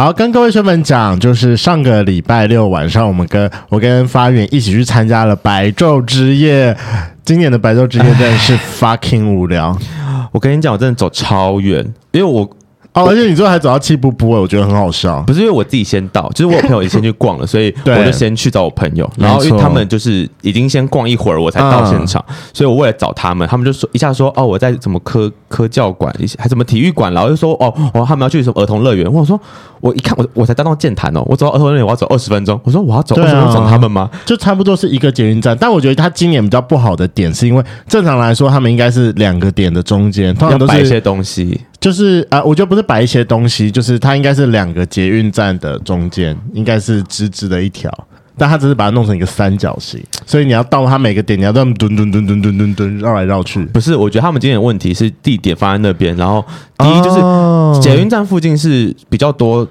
好，跟各位学们讲，就是上个礼拜六晚上，我们跟我跟发源一起去参加了白昼之夜。今年的白昼之夜真的是 fucking 无聊。我跟你讲，我真的走超远，因为我。哦，而且你最后还找到气不不，我觉得很好笑。不是因为我自己先到，就是我有朋友也先去逛了，所以 我就先去找我朋友。然后因为他们就是已经先逛一会儿，我才到现场，嗯、所以我为了找他们，他们就说一下说哦，我在什么科科教馆，还什么体育馆，然后就说哦哦，他们要去什么儿童乐园。我说我一看我我才刚到健谈哦，我走到儿童乐园我要走二十分钟。我说我要走二十分钟等他们吗？就差不多是一个捷运站，但我觉得他今年比较不好的点是因为正常来说他们应该是两个点的中间，通常都是摆一些东西。就是啊、呃，我觉得不是摆一些东西，就是它应该是两个捷运站的中间，应该是直直的一条，但它只是把它弄成一个三角形，所以你要到它每个点，你要这么蹲蹲蹲蹲蹲蹲蹲绕来绕去。不是，我觉得他们今天的问题是地点放在那边，然后第一就是捷运站附近是比较多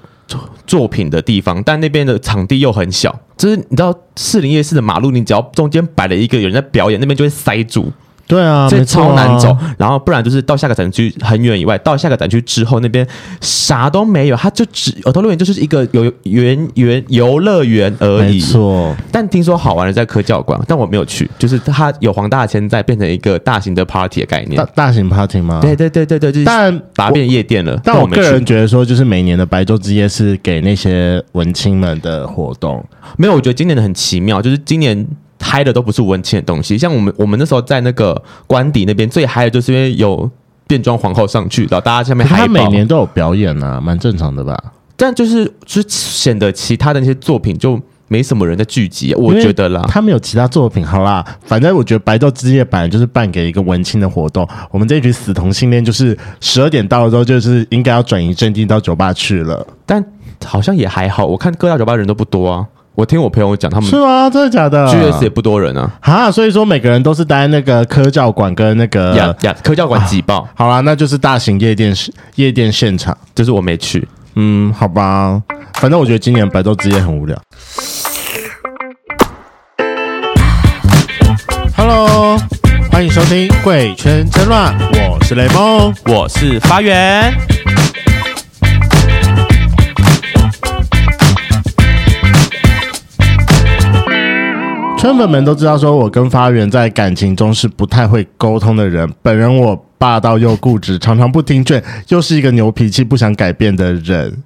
作品的地方，但那边的场地又很小，就是你知道士林夜市的马路，你只要中间摆了一个有人在表演，那边就会塞住。对啊，这超难走，然后不然就是到下个展区很远以外，到下个展区之后那边啥都没有，它就只儿童乐园就是一个游园园游乐园而已。没错，但听说好玩的在科教馆，但我没有去，就是它有黄大仙在变成一个大型的 party 的概念。大大型 party 吗？对对对对对，但把它变夜店了。但我个人觉得说，就是每年的白昼之夜是给那些文青们的活动。没有，我觉得今年的很奇妙，就是今年。嗨的都不是文青的东西，像我们我们那时候在那个官邸那边最嗨的就是因为有变装皇后上去，然后大家下面嗨。他每年都有表演啊，蛮正常的吧？但就是就显得其他的那些作品就没什么人在聚集，我觉得啦。他们有其他作品，好啦，反正我觉得白昼之夜本来就是办给一个文青的活动，我们这一群死同性恋就是十二点到了之后就是应该要转移阵地到酒吧去了，但好像也还好，我看各大酒吧人都不多啊。我听我朋友讲，他们是吗？真的假的？GS 也不多人啊，哈，所以说每个人都是待在那个科教馆跟那个呀呀，科教馆挤爆。好啦，那就是大型夜店夜店现场，就是我没去。嗯，好吧，反正我觉得今年白昼之夜很无聊。Hello，欢迎收听《贵圈真乱》，我是雷梦，我是发源。圈粉们都知道，说我跟发源在感情中是不太会沟通的人。本人我霸道又固执，常常不听劝，又是一个牛脾气、不想改变的人，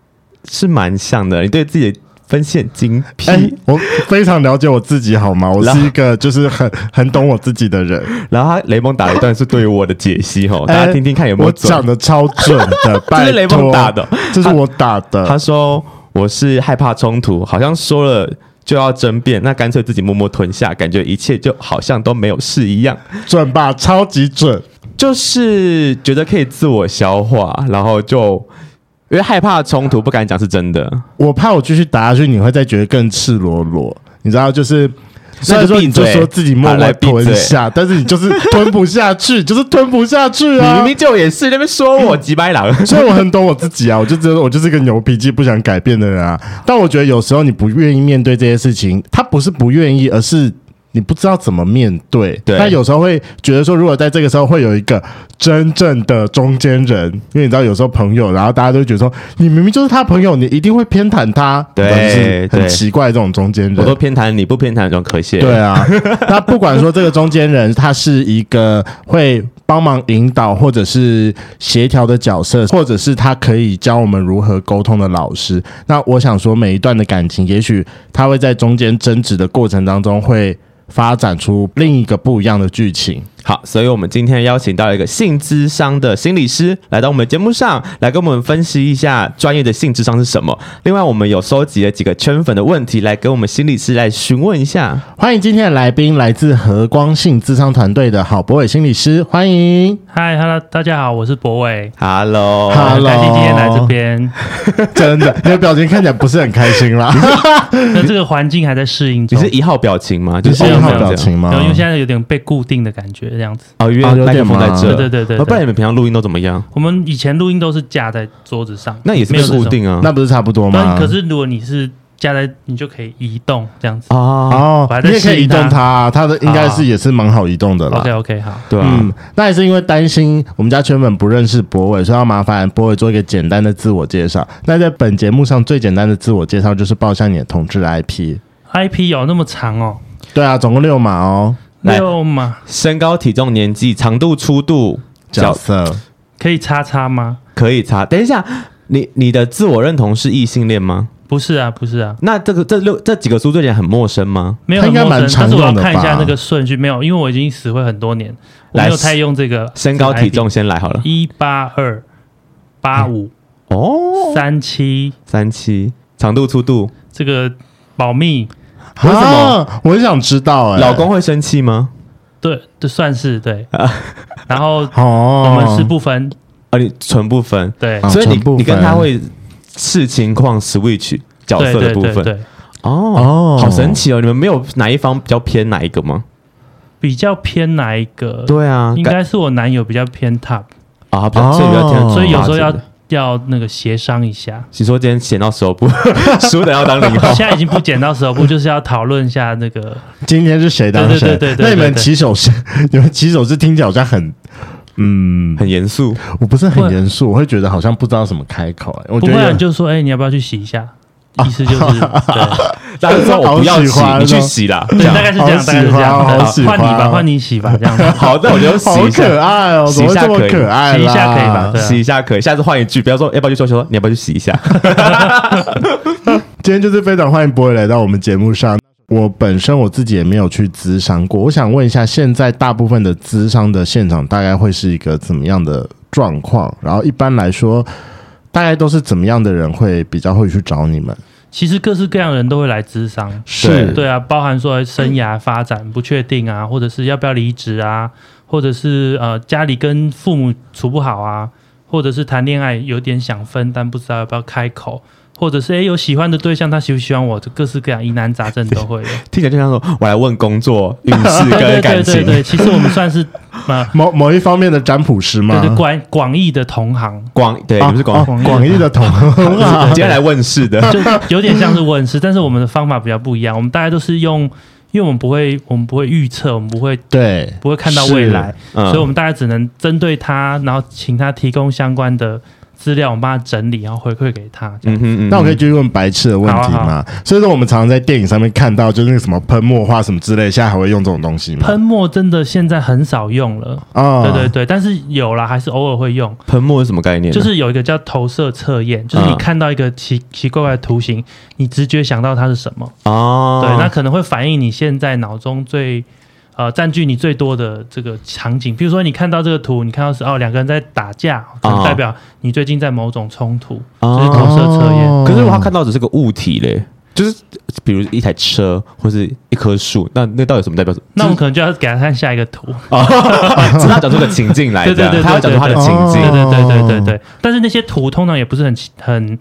是蛮像的。你对自己的分析很精辟。欸，我非常了解我自己，好吗？我是一个就是很很懂我自己的人。然后他雷蒙打了一段是对于我的解析，哈，大家听听看有没有准？我讲的超准的，拜托，这是雷蒙打的，这是我打的。他，他说我是害怕冲突，好像说了。就要争辩，那干脆自己默默吞下，感觉一切就好像都没有事一样，准吧？超级准，就是觉得可以自我消化，然后就因为害怕冲突，不敢讲是真的。我怕我继续打下去，你会再觉得更赤裸裸，你知道，就是。虽然说你就说自己默默吞下，但是你就是吞不下去，就是吞不下去啊！你明明就也是那边说我几百狼，所以我很懂我自己啊！我就觉得我就是个牛脾气、不想改变的人啊！但我觉得有时候你不愿意面对这些事情，他不是不愿意，而是。你不知道怎么面对，对，他有时候会觉得说，如果在这个时候会有一个真正的中间人，因为你知道有时候朋友，然后大家都觉得说，你明明就是他朋友，你一定会偏袒他，对，很奇怪这种中间人，我都偏袒你不偏袒这种可惜，对啊，那不管说这个中间人他是一个会帮忙引导或者是协调的角色，或者是他可以教我们如何沟通的老师，那我想说每一段的感情，也许他会在中间争执的过程当中会。发展出另一个不一样的剧情。好，所以我们今天邀请到一个性智商的心理师来到我们节目上来跟我们分析一下专业的性智商是什么。另外，我们有收集了几个圈粉的问题来给我们心理师来询问一下。欢迎今天的来宾，来自和光性智商团队的郝博伟心理师，欢迎。Hi，Hello，大家好，我是博伟。Hello，Hello，感谢今天来这边。真的，你的表情看起来不是很开心啦。那这个环境还在适应中。你是一号表情吗？就是一号表情吗？因为现在有点被固定的感觉。这样子哦，因为麦克风在这，对对对对。不然你们平常录音都怎么样？我们以前录音都是架在桌子上，那也是没有固定啊，那不是差不多吗？可是如果你是架在你就可以移动这样子哦，你也可以移动它，它的应该是也是蛮好移动的了。OK OK 好，对啊，嗯，那也是因为担心我们家圈粉不认识博伟，所以要麻烦博伟做一个简单的自我介绍。那在本节目上最简单的自我介绍就是报一下你的同志 IP，IP 有那么长哦？对啊，总共六码哦，六吗，身高、体重、年纪、长度、粗度、角色，可以叉叉吗？可以叉。等一下，你你的自我认同是异性恋吗？不是啊，不是啊。那这个这六这几个数字点很陌生吗？没有很陌生，但是我要看一下那个顺序。没有，因为我已经死会很多年，我没有太用这个。身高体重先来好了，一八二八五哦，三七三七，长度粗度这个保密。为什么？我很想知道哎。老公会生气吗？对，这算是对。然后我们是不分啊，你纯不分。对，所以你你跟他会。视情况 switch 角色的部分哦哦，好神奇哦！你们没有哪一方比较偏哪一个吗？比较偏哪一个？对啊，应该是我男友比较偏 top 啊，所以比较偏，所以有时候要要那个协商一下。你说今天剪到十二部，输的要当零号，现在已经不剪到十二部，就是要讨论一下那个今天是谁当谁？对对对，那你们起手是，你们起手是听起来好像很。嗯，很严肃。我不是很严肃，我会觉得好像不知道怎么开口。哎，我觉得就是说，哎，你要不要去洗一下？意思就是，对，大家说我不要洗，你去洗啦。对，大概是这样，大概是这样。换你吧，换你洗吧，这样子。好的，我觉得洗一下。可爱哦，洗一下可爱，洗一下可以吧？洗一下可以。下次换一句，不要说要不要去说说，你要不要去洗一下？今天就是非常欢迎博伟来到我们节目上。我本身我自己也没有去咨商过，我想问一下，现在大部分的咨商的现场大概会是一个怎么样的状况？然后一般来说，大概都是怎么样的人会比较会去找你们？其实各式各样的人都会来咨商，是对啊，包含说生涯发展不确定啊，或者是要不要离职啊，或者是呃家里跟父母处不好啊，或者是谈恋爱有点想分，但不知道要不要开口。或者是诶，有喜欢的对象，他喜不喜欢我？就各式各样疑难杂症都会有。听起来就像说，我来问工作运势 跟感情。对对对对，其实我们算是 呃某某一方面的占卜师嘛？对对，广广义的同行，广对，你们是广广义的同行，今天来问事的，就有点像是问事，但是我们的方法比较不一样。我们大家都是用，因为我们不会，我们不会预测，我们不会对，不会看到未来，所以我们大家只能针对他，然后请他提供相关的。资料我们帮他整理，然后回馈给他。嗯嗯，那我可以继续问白痴的问题吗？好好，所以说我们常常在电影上面看到，就是那个什么喷墨画什么之类，现在还会用这种东西吗？喷墨真的现在很少用了啊。哦、对对对，但是有啦，还是偶尔会用。喷墨是什么概念？就是有一个叫投射测验，就是你看到一个奇奇怪怪的图形，你直觉想到它是什么？哦，对，那可能会反映你现在脑中最。呃，占据你最多的这个场景，比如说你看到这个图，你看到是哦两个人在打架，可能代表你最近在某种冲突，哦、就是投射测验。哦、可是他看到只是个物体嘞，就是比如一台车或是一棵树，那那到底什么代表？那我们可能就要给他看下一个图，哦、他讲出个情境来，对对对，他要讲出他的情境，对对对对对对。但是那些图通常也不是很很。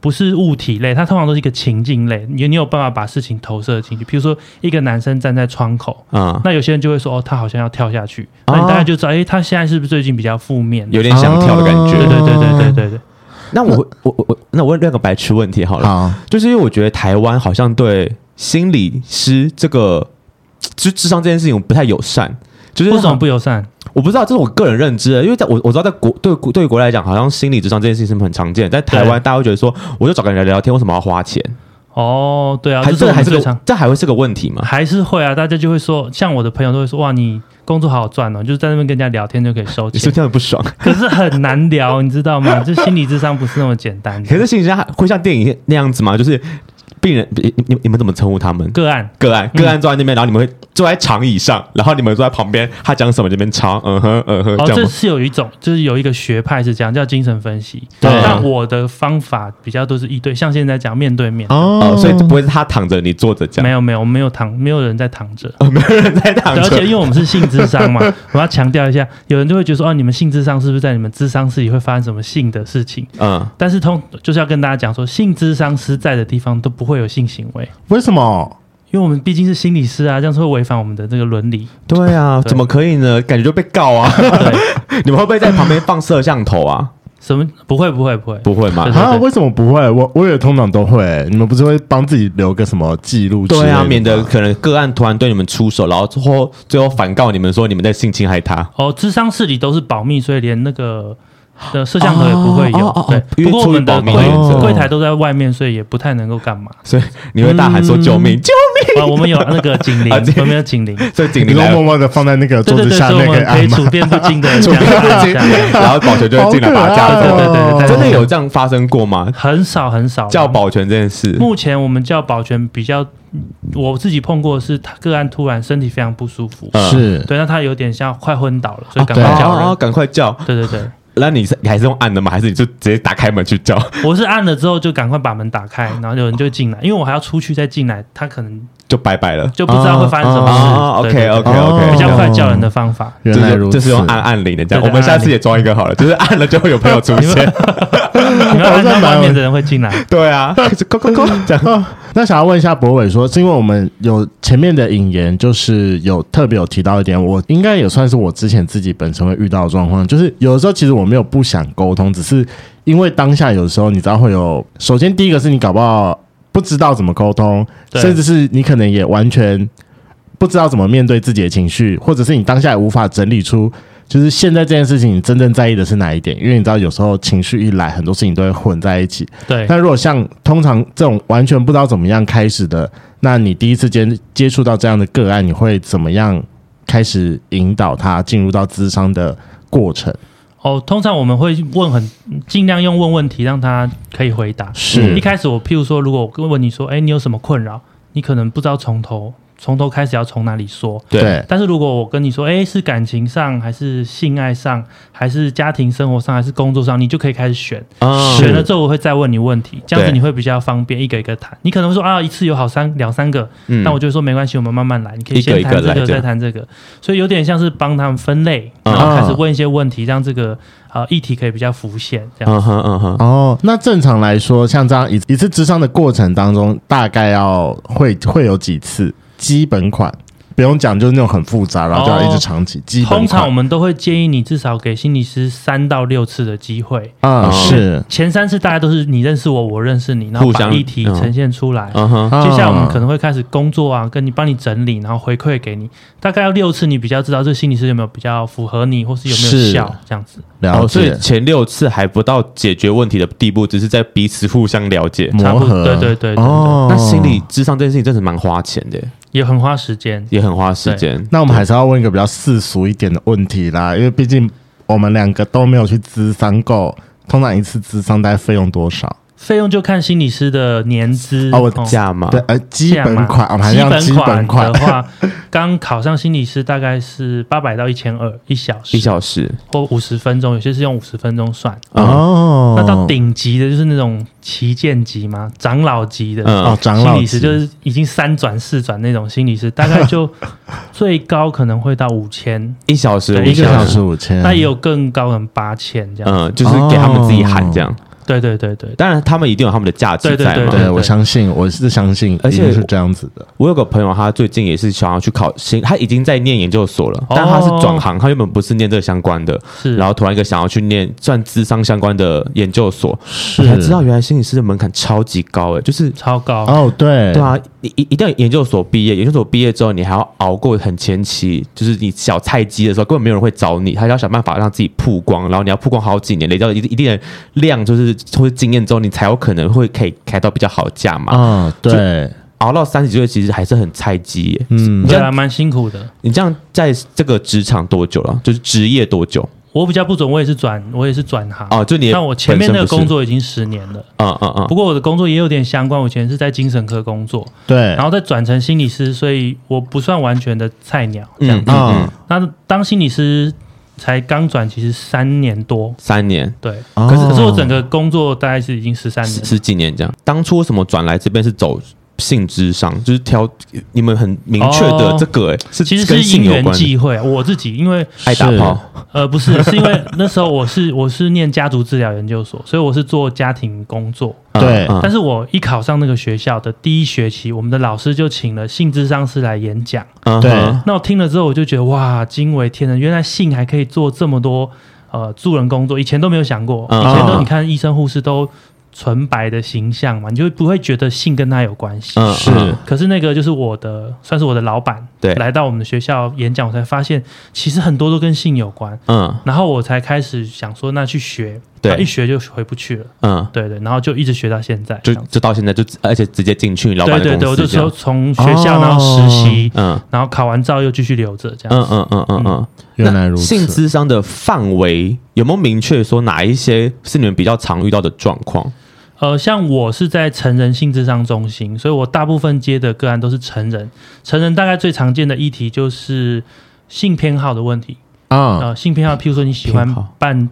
不是物体类，它通常都是一个情境类。你你有办法把事情投射进去，比如说一个男生站在窗口，嗯，那有些人就会说，哦，他好像要跳下去，哦、那你大概就知道，哎，他现在是不是最近比较负面，有点想跳的感觉？对对对对对对对。那我我我我，那我问另一个白痴问题好了，好。就是因为我觉得台湾好像对心理师这个就智商这件事情不太友善，就是为什么不友善？我不知道，这是我个人认知的，因为在我我知道，在国对对国来讲，好像心理智商这件事情是很常见。在台湾，大家会觉得说，我就找个人聊聊天，为什么要花钱？哦，对啊，还是还是个这还会是个问题吗？还是会啊，大家就会说，像我的朋友都会说，哇，你工作好好赚哦，就是在那边跟人家聊天就可以收钱，你是这样不爽？可是很难聊，你知道吗？就心理智商不是那么简单。可是心理智商会像电影那样子吗？就是。病人，你你你们怎么称呼他们？个案，个案，个案坐在那边，然后你们会坐在长椅上，然后你们坐在旁边，他讲什么这边抄，嗯哼嗯哼。哦，这是有一种，就是有一个学派是这样，叫精神分析。对。但我的方法比较都是一对，像现在讲面对面。哦。所以不会是他躺着，你坐着讲。没有没有，我没有躺，没有人在躺着。没有人在躺着。而且因为我们是性智商嘛，我要强调一下，有人就会觉得说，哦，你们性智商是不是在你们智商室里会发生什么性的事情？嗯。但是通就是要跟大家讲说，性智商师在的地方都不会有性行为。为什么？因为我们毕竟是心理师啊，这样是会违反我们的这个伦理。对啊，对怎么可以呢？感觉就被告啊！你们会不会在旁边放摄像头啊？什么不会不会不会不会吗？啊，为什么不会？我我也通常都会。你们不是会帮自己留个什么记录？对啊，免得可能个案突然对你们出手，然后最后最后反告你们说你们在性侵害他。哦，智商室里都是保密，所以连那个。的摄像头也不会有，对。不过我们的柜柜台都在外面，所以也不太能够干嘛。所以你会大喊说救命，救命！啊，我们有那个警铃，我们有警铃，所以警铃默默的放在那个桌子下面，可以处变不惊的这样，然后保全就会进来把他架走。对对对，真的有这样发生过吗？很少很少。叫保全这件事，目前我们叫保全比较，我自己碰过的是他个案突然身体非常不舒服，是对，那他有点像快昏倒了，所以赶快叫人，赶快叫。对对对。那你是你还是用按的吗？还是你就直接打开门去叫？我是按了之后就赶快把门打开，然后有人就进来，因为我还要出去再进来，他可能就拜拜了，就不知道会发生什么事。OK OK OK，比较快叫人的方法，原来如此，就是用按按铃的这样。我们下次也装一个好了，就是按了就会有朋友出现。你们按到外面的人会进来。对啊，这样。那想要问一下博伟说，是因为我们有前面的引言，就是有特别有提到一点，我应该也算是我之前自己本身会遇到的状况，就是有的时候其实我没有不想沟通，只是因为当下有时候你知道会有，首先第一个是你搞不好不知道怎么沟通，甚至是你可能也完全不知道怎么面对自己的情绪，或者是你当下也无法整理出。就是现在这件事情，你真正在意的是哪一点？因为你知道，有时候情绪一来，很多事情都会混在一起。对。但如果像通常这种完全不知道怎么样开始的，那你第一次接接触到这样的个案，你会怎么样开始引导他进入到咨商的过程？哦，通常我们会问很尽量用问问题让他可以回答。是。一开始我譬如说，如果我问你说，哎，你有什么困扰？你可能不知道从头。从头开始要从哪里说？对。但是如果我跟你说，哎，是感情上，还是性爱上，还是家庭生活上，还是工作上，你就可以开始选。哦。选了之后，我会再问你问题，这样子你会比较方便，一个一个谈。你可能会说啊，一次有好三两三个，嗯。那我就说没关系，我们慢慢来。你可以先谈这个，再谈这个。所以有点像是帮他们分类，然后开始问一些问题，让这个呃议题可以比较浮现。这样。嗯哼嗯哼。哦，那正常来说，像这样一一次智商的过程当中，大概要会会有几次？基本款。不用讲，就是那种很复杂，然后就要一直长期。基本通常我们都会建议你至少给心理师三到六次的机会。啊，是前三次大家都是你认识我，我认识你，然后把议题呈现出来。嗯哼。接下来我们可能会开始工作啊，跟你帮你整理，然后回馈给你。大概要六次，你比较知道这个心理师有没有比较符合你，或是有没有效这样子。了解。所以前六次还不到解决问题的地步，只是在彼此互相了解、磨合。对对对。哦。那心理智商这件事情真的蛮花钱的。也很花时间，也很花时间。那我们还是要问一个比较世俗一点的问题啦，因为毕竟我们两个都没有去咨商过，通常一次咨商大概费用多少？费用就看心理师的年资哦，价嘛，对，呃，基本款，基本款的话，刚考上心理师大概是八百到一千二一小时，一小时。或五十分钟，有些是用五十分钟算。哦。那到顶级的就是那种旗舰级嘛，长老级的哦，长老心理师就是已经三转四转那种心理师，大概就 最高可能会到五千一小时，一个小时五千，那也有更高能八千这样，嗯，就是给他们自己喊这样。对对对对，当然他们一定有他们的价值在嘛。对，我相信，我是相信，而且是这样子的。我有个朋友，他最近也是想要去考新，他已经在念研究所了，但他是转行，他原本不是念这个相关的，是，然后突然一个想要去念算智商相关的研究所，是，才知道原来心理师的门槛超级高诶，就是超高。哦，对，对啊，你一一定要研究所毕业，研究所毕业之后，你还要熬过很前期，就是你小菜鸡的时候，根本没有人会找你，他要想办法让自己曝光，然后你要曝光好几年，累积到一一定的量，就是会经验之后。你才有可能会可以开到比较好的价嘛？嗯，对，熬到三十岁其实还是很菜鸡耶。嗯，你这样蛮辛苦的。你这样在这个职场多久了？就是职业多久？我比较不准，我也是转，我也是转行。哦，就你，但我前面那个工作已经十年了。啊啊啊。不过我的工作也有点相关，我以前是在精神科工作，对，然后再转成心理师，所以我不算完全的菜鸟这样子。嗯，那当心理师。才刚转，其实三年多，三年，对。可是可是我整个工作大概是已经十三年，十几年这样。当初什么转来这边是走性智商，就是挑你们很明确的这个、欸，哎、哦，是其实是因缘际会。我自己因为爱打炮，呃，不是，是因为那时候我是我是念家族治疗研究所，所以我是做家庭工作。对，但是我一考上那个学校的第一学期，我们的老师就请了性智商师来演讲。对，那我听了之后，我就觉得哇，惊为天人！原来性还可以做这么多呃助人工作，以前都没有想过，以前都你看医生护士都。纯白的形象嘛，你就不会觉得性跟他有关系。嗯，是。可是那个就是我的，算是我的老板，对，来到我们的学校演讲，我才发现其实很多都跟性有关。嗯，然后我才开始想说，那去学，对，一学就回不去了。嗯，对对，然后就一直学到现在，就就到现在就而且直接进去老板。对对对，我就说从学校然后实习，嗯，然后考完照又继续留着这样。嗯嗯嗯嗯嗯，原来如此。性智商的范围有没有明确说哪一些是你们比较常遇到的状况？呃，像我是在成人性智商中心，所以我大部分接的个案都是成人。成人大概最常见的议题就是性偏好的问题啊，呃，性偏好，譬如说你喜欢扮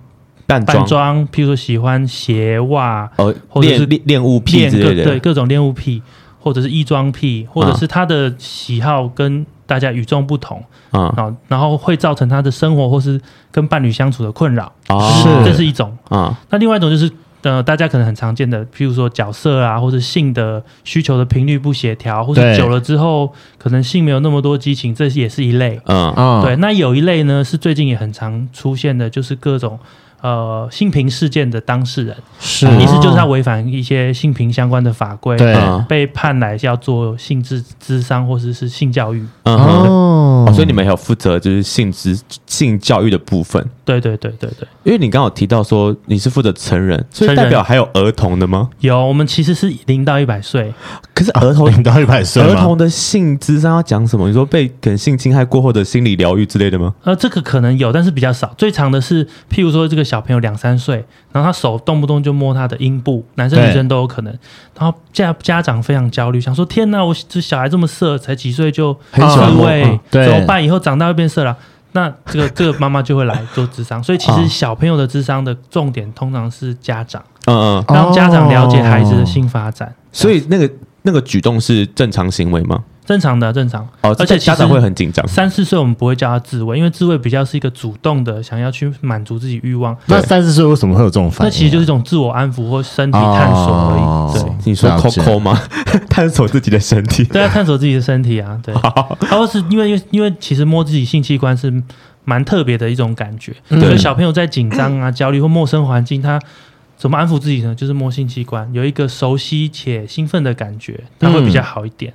扮扮装，譬如说喜欢鞋袜，呃，或者是恋恋物癖之类的，对，各种恋物癖，或者是异装癖，或者是他的喜好跟大家与众不同啊，然后会造成他的生活或是跟伴侣相处的困扰啊，是，这是一种啊。那另外一种就是。呃，大家可能很常见的，譬如说角色啊，或者性的需求的频率不协调，或者久了之后，可能性没有那么多激情，这也是一类。嗯嗯，对。那有一类呢，是最近也很常出现的，就是各种呃性平事件的当事人，是意思就是他违反一些性平相关的法规，对，被判来要做性质智商或者是性教育。嗯哦，所以你们还有负责就是性质性教育的部分。对对对对对，因为你刚刚有提到说你是负责成人，所以代表还有儿童的吗？有，我们其实是零到一百岁。可是儿童零到一百岁，儿童的性智商要讲什么？你说被可能性侵害过后的心理疗愈之类的吗？呃，这个可能有，但是比较少。最长的是，譬如说这个小朋友两三岁，然后他手动不动就摸他的阴部，男生女生都有可能。然后家家长非常焦虑，想说天哪，我这小孩这么色，才几岁就很自慰，怎么办？以后长大会变色了。那这个这个妈妈就会来做智商，所以其实小朋友的智商的重点通常是家长，嗯嗯，让家长了解孩子的性发展。所以那个那个举动是正常行为吗？正常的，正常。哦，而且家长会很紧张。三四岁我们不会叫他自慰，因为自慰比较是一个主动的，想要去满足自己欲望。那三四岁为什么会有这种反应？那其实就是一种自我安抚或身体探索而已。对，你说抠抠吗？探索自己的身体。对啊，探索自己的身体啊。对。他会是因为因为因为其实摸自己性器官是蛮特别的一种感觉。对。小朋友在紧张啊、焦虑或陌生环境，他怎么安抚自己呢？就是摸性器官，有一个熟悉且兴奋的感觉，他会比较好一点。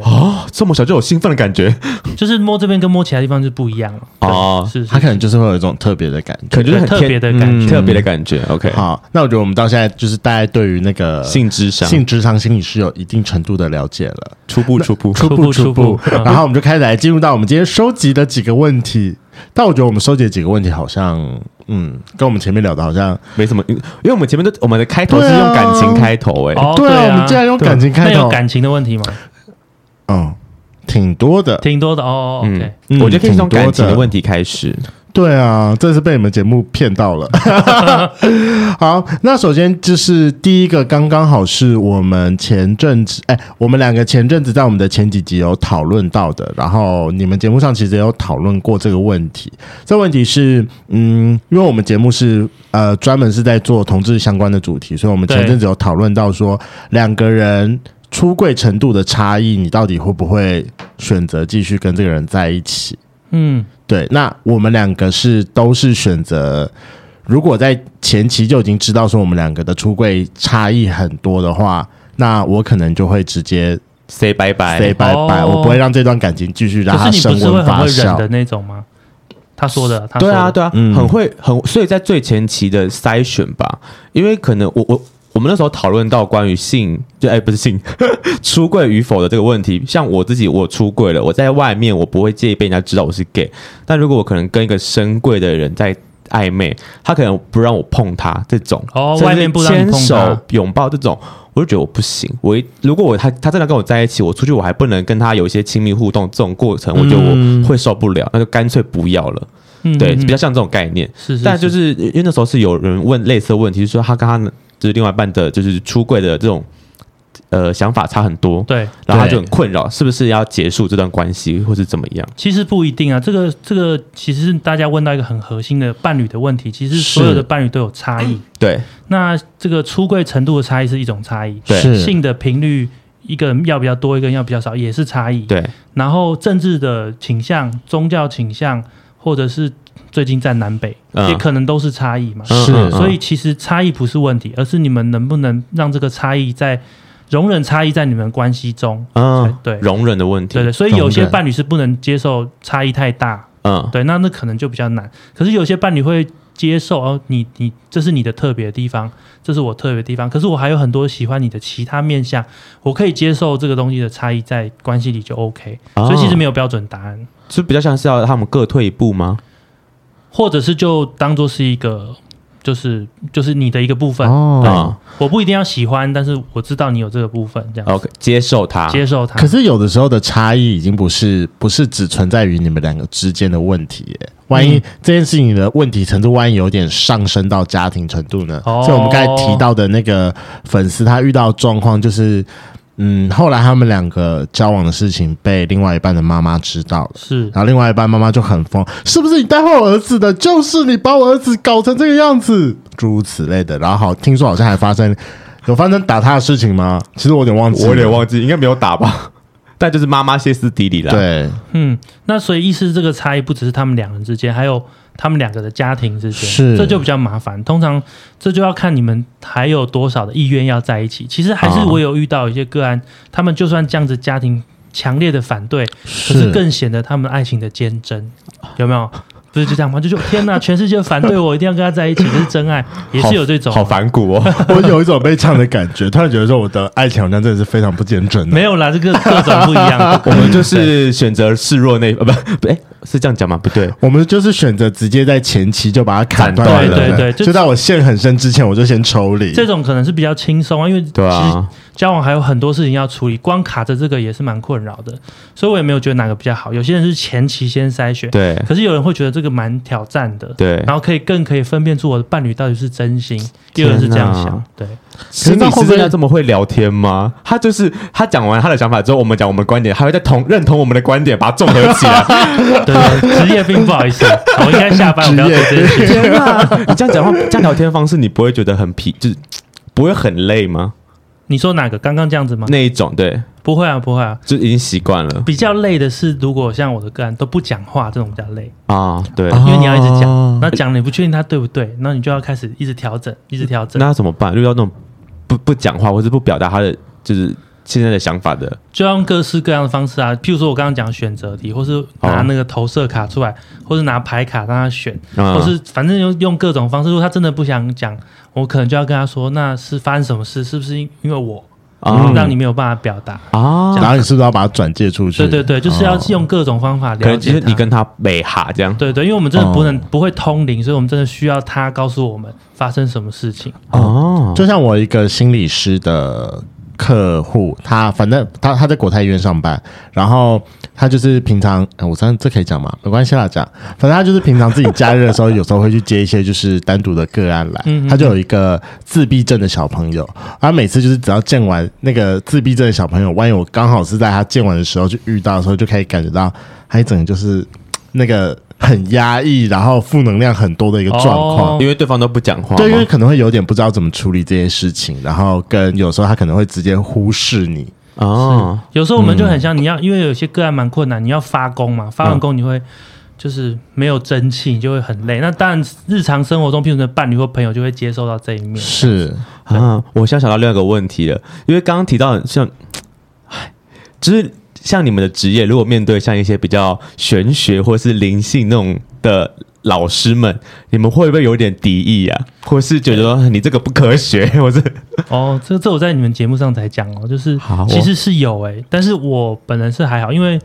对。哦，这么小就有兴奋的感觉，就是摸这边跟摸其他地方就不一样了。哦，是，他可能就是会有一种特别的感觉，可能就是很特别的感觉，特别的感觉。OK，好，那我觉得我们到现在就是大概对于那个性智商、性智商心理是有一定程度的了解了，初步、初步、初步、初步。然后我们就开始来进入到我们今天收集的几个问题。但我觉得我们收集的几个问题好像，嗯，跟我们前面聊的好像没什么，因为我们前面的我们的开头是用感情开头，哎，对啊，我们竟然用感情开头，有感情的问题吗？嗯。挺多的，挺多的哦。OK，嗯，我觉得可以从感情的问题开始。对啊，这是被你们节目骗到了。好，那首先就是第一个，刚刚好是我们前阵子，哎，我们两个前阵子在我们的前几集有讨论到的，然后你们节目上其实也有讨论过这个问题。这问题是，嗯，因为我们节目是呃专门是在做同志相关的主题，所以我们前阵子有讨论到说两个人。出柜程度的差异，你到底会不会选择继续跟这个人在一起？嗯，对。那我们两个是都是选择，如果在前期就已经知道说我们两个的出柜差异很多的话，那我可能就会直接 say 拜拜，say 拜拜，我不会让这段感情继续让它升温发酵的那种吗？他说的，他对啊，对啊，嗯、很会很，所以在最前期的筛选吧，因为可能我我。我们那时候讨论到关于性，就哎不是性，出柜与否的这个问题。像我自己，我出柜了，我在外面我不会介意被人家知道我是 gay。但如果我可能跟一个深柜的人在暧昧，他可能不让我碰他这种，哦，外面不牵手拥抱这种，我就觉得我不行。我一如果我他他真的跟我在一起，我出去我还不能跟他有一些亲密互动，这种过程，我觉得我会受不了，那就干脆不要了。嗯，对，比较像这种概念。是，但就是因为那时候是有人问类似的问题，就是说他跟他。就是另外一半的，就是出柜的这种呃想法差很多，对，然后他就很困扰，是不是要结束这段关系，或是怎么样？其实不一定啊，这个这个其实是大家问到一个很核心的伴侣的问题，其实所有的伴侣都有差异，对。那这个出柜程度的差异是一种差异，对，性的频率一个人要比较多，一个人要比较少，也是差异，对。然后政治的倾向、宗教倾向。或者是最近在南北，嗯、也可能都是差异嘛。是，所以其实差异不是问题，而是你们能不能让这个差异在容忍差异在你们关系中。嗯，对，容忍的问题。对对，所以有些伴侣是不能接受差异太大。嗯，对，那那可能就比较难。可是有些伴侣会。接受哦，你你这是你的特别的地方，这是我特别的地方。可是我还有很多喜欢你的其他面相，我可以接受这个东西的差异，在关系里就 OK。哦，所以其实没有标准答案，是比较像是要他们各退一步吗？或者是就当做是一个。就是就是你的一个部分哦，我不一定要喜欢，但是我知道你有这个部分，这样 OK，接受它，接受它。可是有的时候的差异已经不是不是只存在于你们两个之间的问题耶，万一这件事情的问题程度万一有点上升到家庭程度呢？哦，所以我们刚才提到的那个粉丝，他遇到状况就是。嗯，后来他们两个交往的事情被另外一半的妈妈知道了，是，然后另外一半妈妈就很疯，是不是你带坏我儿子的？就是你把我儿子搞成这个样子，诸如此类的。然后好，听说好像还发生有发生打他的事情吗？其实我有点忘记，我有点忘记，应该没有打吧？但就是妈妈歇斯底里了。对，嗯，那所以意思这个差异不只是他们两人之间，还有。他们两个的家庭之间，是这就比较麻烦。通常这就要看你们还有多少的意愿要在一起。其实还是我有遇到一些个案，哦、他们就算这样子家庭强烈的反对，是可是更显得他们爱情的坚贞，有没有？不是就这样吗？就说天哪，全世界反对我，一定要跟他在一起，这是真爱，也是有这种。好反骨哦，我有一种被呛的感觉，突然觉得说我的爱情好像真的是非常不坚贞。没有啦，这个各种不一样。我们就是选择示弱那呃不不哎，是这样讲吗？不对，我们就是选择直接在前期就把它砍断了。对对对，就，在我陷很深之前，我就先抽离。这种可能是比较轻松啊，因为对啊。交往还有很多事情要处理，光卡着这个也是蛮困扰的，所以我也没有觉得哪个比较好。有些人是前期先筛选，对，可是有人会觉得这个蛮挑战的，对，然后可以更可以分辨出我的伴侣到底是真心，有人是这样想，对。心理师真的这么会聊天吗？他就是他讲完他的想法之后，我们讲我们观点，还会再同认同我们的观点，把它综合起来。对，职业病，不好意思，我应该下班我不要做这些。天哪，你这样讲话，这样聊天方式，你不会觉得很疲，就是不会很累吗？你说哪个？刚刚这样子吗？那一种对，不会啊，不会啊，就已经习惯了。比较累的是，如果像我的个案都不讲话，这种比较累啊。对，因为你要一直讲，那讲你不确定他对不对，那你就要开始一直调整，一直调整。那怎么办？遇到那种不不讲话或者不表达他的就是现在的想法的，就要用各式各样的方式啊。譬如说我刚刚讲选择题，或是拿那个投射卡出来，或是拿牌卡让他选，或是反正用用各种方式。如果他真的不想讲。我可能就要跟他说，那是发生什么事？是不是因因为我让你没有办法表达啊？然后你是不是要把它转借出去？对对对，就是要用各种方法了解。可能就是你跟他美哈这样。对对，因为我们真的不能不会通灵，所以我们真的需要他告诉我们发生什么事情。哦，就像我一个心理师的。客户他反正他他在国泰医院上班，然后他就是平常，我这这可以讲吗？没关系啦，讲。反正他就是平常自己假日的时候，有时候会去接一些就是单独的个案来。他就有一个自闭症的小朋友，他每次就是只要见完那个自闭症的小朋友，万一我刚好是在他见完的时候就遇到的时候，就可以感觉到他一整个就是那个。很压抑，然后负能量很多的一个状况，哦、因为对方都不讲话，对，因为可能会有点不知道怎么处理这些事情，然后跟有时候他可能会直接忽视你哦。有时候我们就很像你要，嗯、因为有些个案蛮困难，你要发功嘛，发完功你会就是没有争气，你就会很累。那当然，日常生活中，譬如说伴侣或朋友就会接受到这一面。是对啊，我现在想到另外一个问题了，因为刚刚提到像，唉，就是。像你们的职业，如果面对像一些比较玄学或是灵性那种的老师们，你们会不会有点敌意啊？或是觉得说你这个不科学，或是哦，这这我在你们节目上才讲哦，就是其实是有哎、欸，但是我本人是还好，因为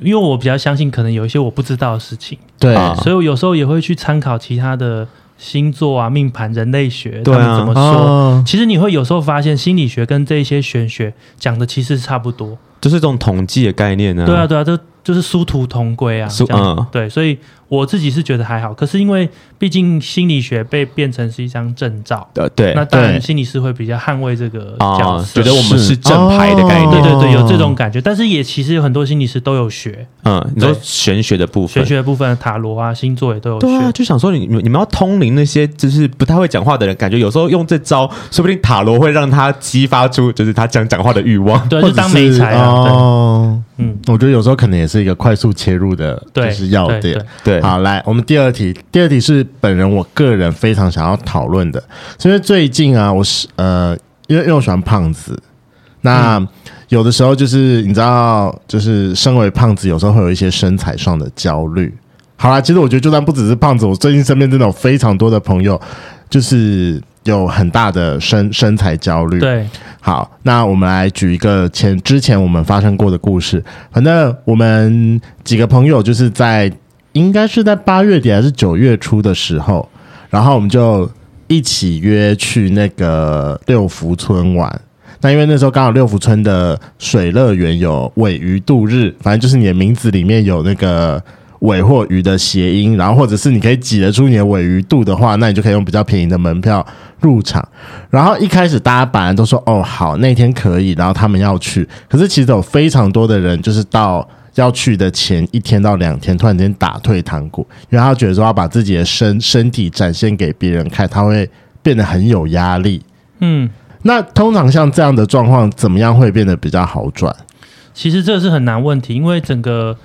因为我比较相信可能有一些我不知道的事情，对，所以我有时候也会去参考其他的星座啊、命盘、人类学，他们怎么说。啊、其实你会有时候发现心理学跟这些玄学讲的其实差不多。就是这种统计的概念呢？对啊，对啊，这就是殊途同归啊。嗯，对，所以我自己是觉得还好。可是因为毕竟心理学被变成是一张证照，呃，对，那当然心理师会比较捍卫这个角色，觉得我们是正牌的概念。对对对，有这种感觉。但是也其实有很多心理师都有学，嗯，你说玄学的部分，玄学的部分，塔罗啊、星座也都有学。对啊，就想说你你们要通灵那些就是不太会讲话的人，感觉有时候用这招，说不定塔罗会让他激发出就是他想讲话的欲望，对，就当媒材啊。哦，嗯，我觉得有时候可能也是一个快速切入的，就是要点。对，对，好，来，我们第二题，第二题是本人我个人非常想要讨论的，因为最近啊，我是呃，因为因为我喜欢胖子，那有的时候就是你知道，就是身为胖子，有时候会有一些身材上的焦虑。好啦，其实我觉得就算不只是胖子，我最近身边真的有非常多的朋友，就是。有很大的身身材焦虑。对，好，那我们来举一个前之前我们发生过的故事。反正我们几个朋友就是在应该是在八月底还是九月初的时候，然后我们就一起约去那个六福村玩。那因为那时候刚好六福村的水乐园有尾鱼度日，反正就是你的名字里面有那个。鮪或鱼的谐音，然后或者是你可以挤得出你的尾鱼肚的话，那你就可以用比较便宜的门票入场。然后一开始大家本来都说哦好，那天可以，然后他们要去，可是其实有非常多的人就是到要去的前一天到两天，突然间打退堂鼓，因为他觉得说要把自己的身身体展现给别人看，他会变得很有压力。嗯，那通常像这样的状况，怎么样会变得比较好转？其实这是很难问题，因为整个。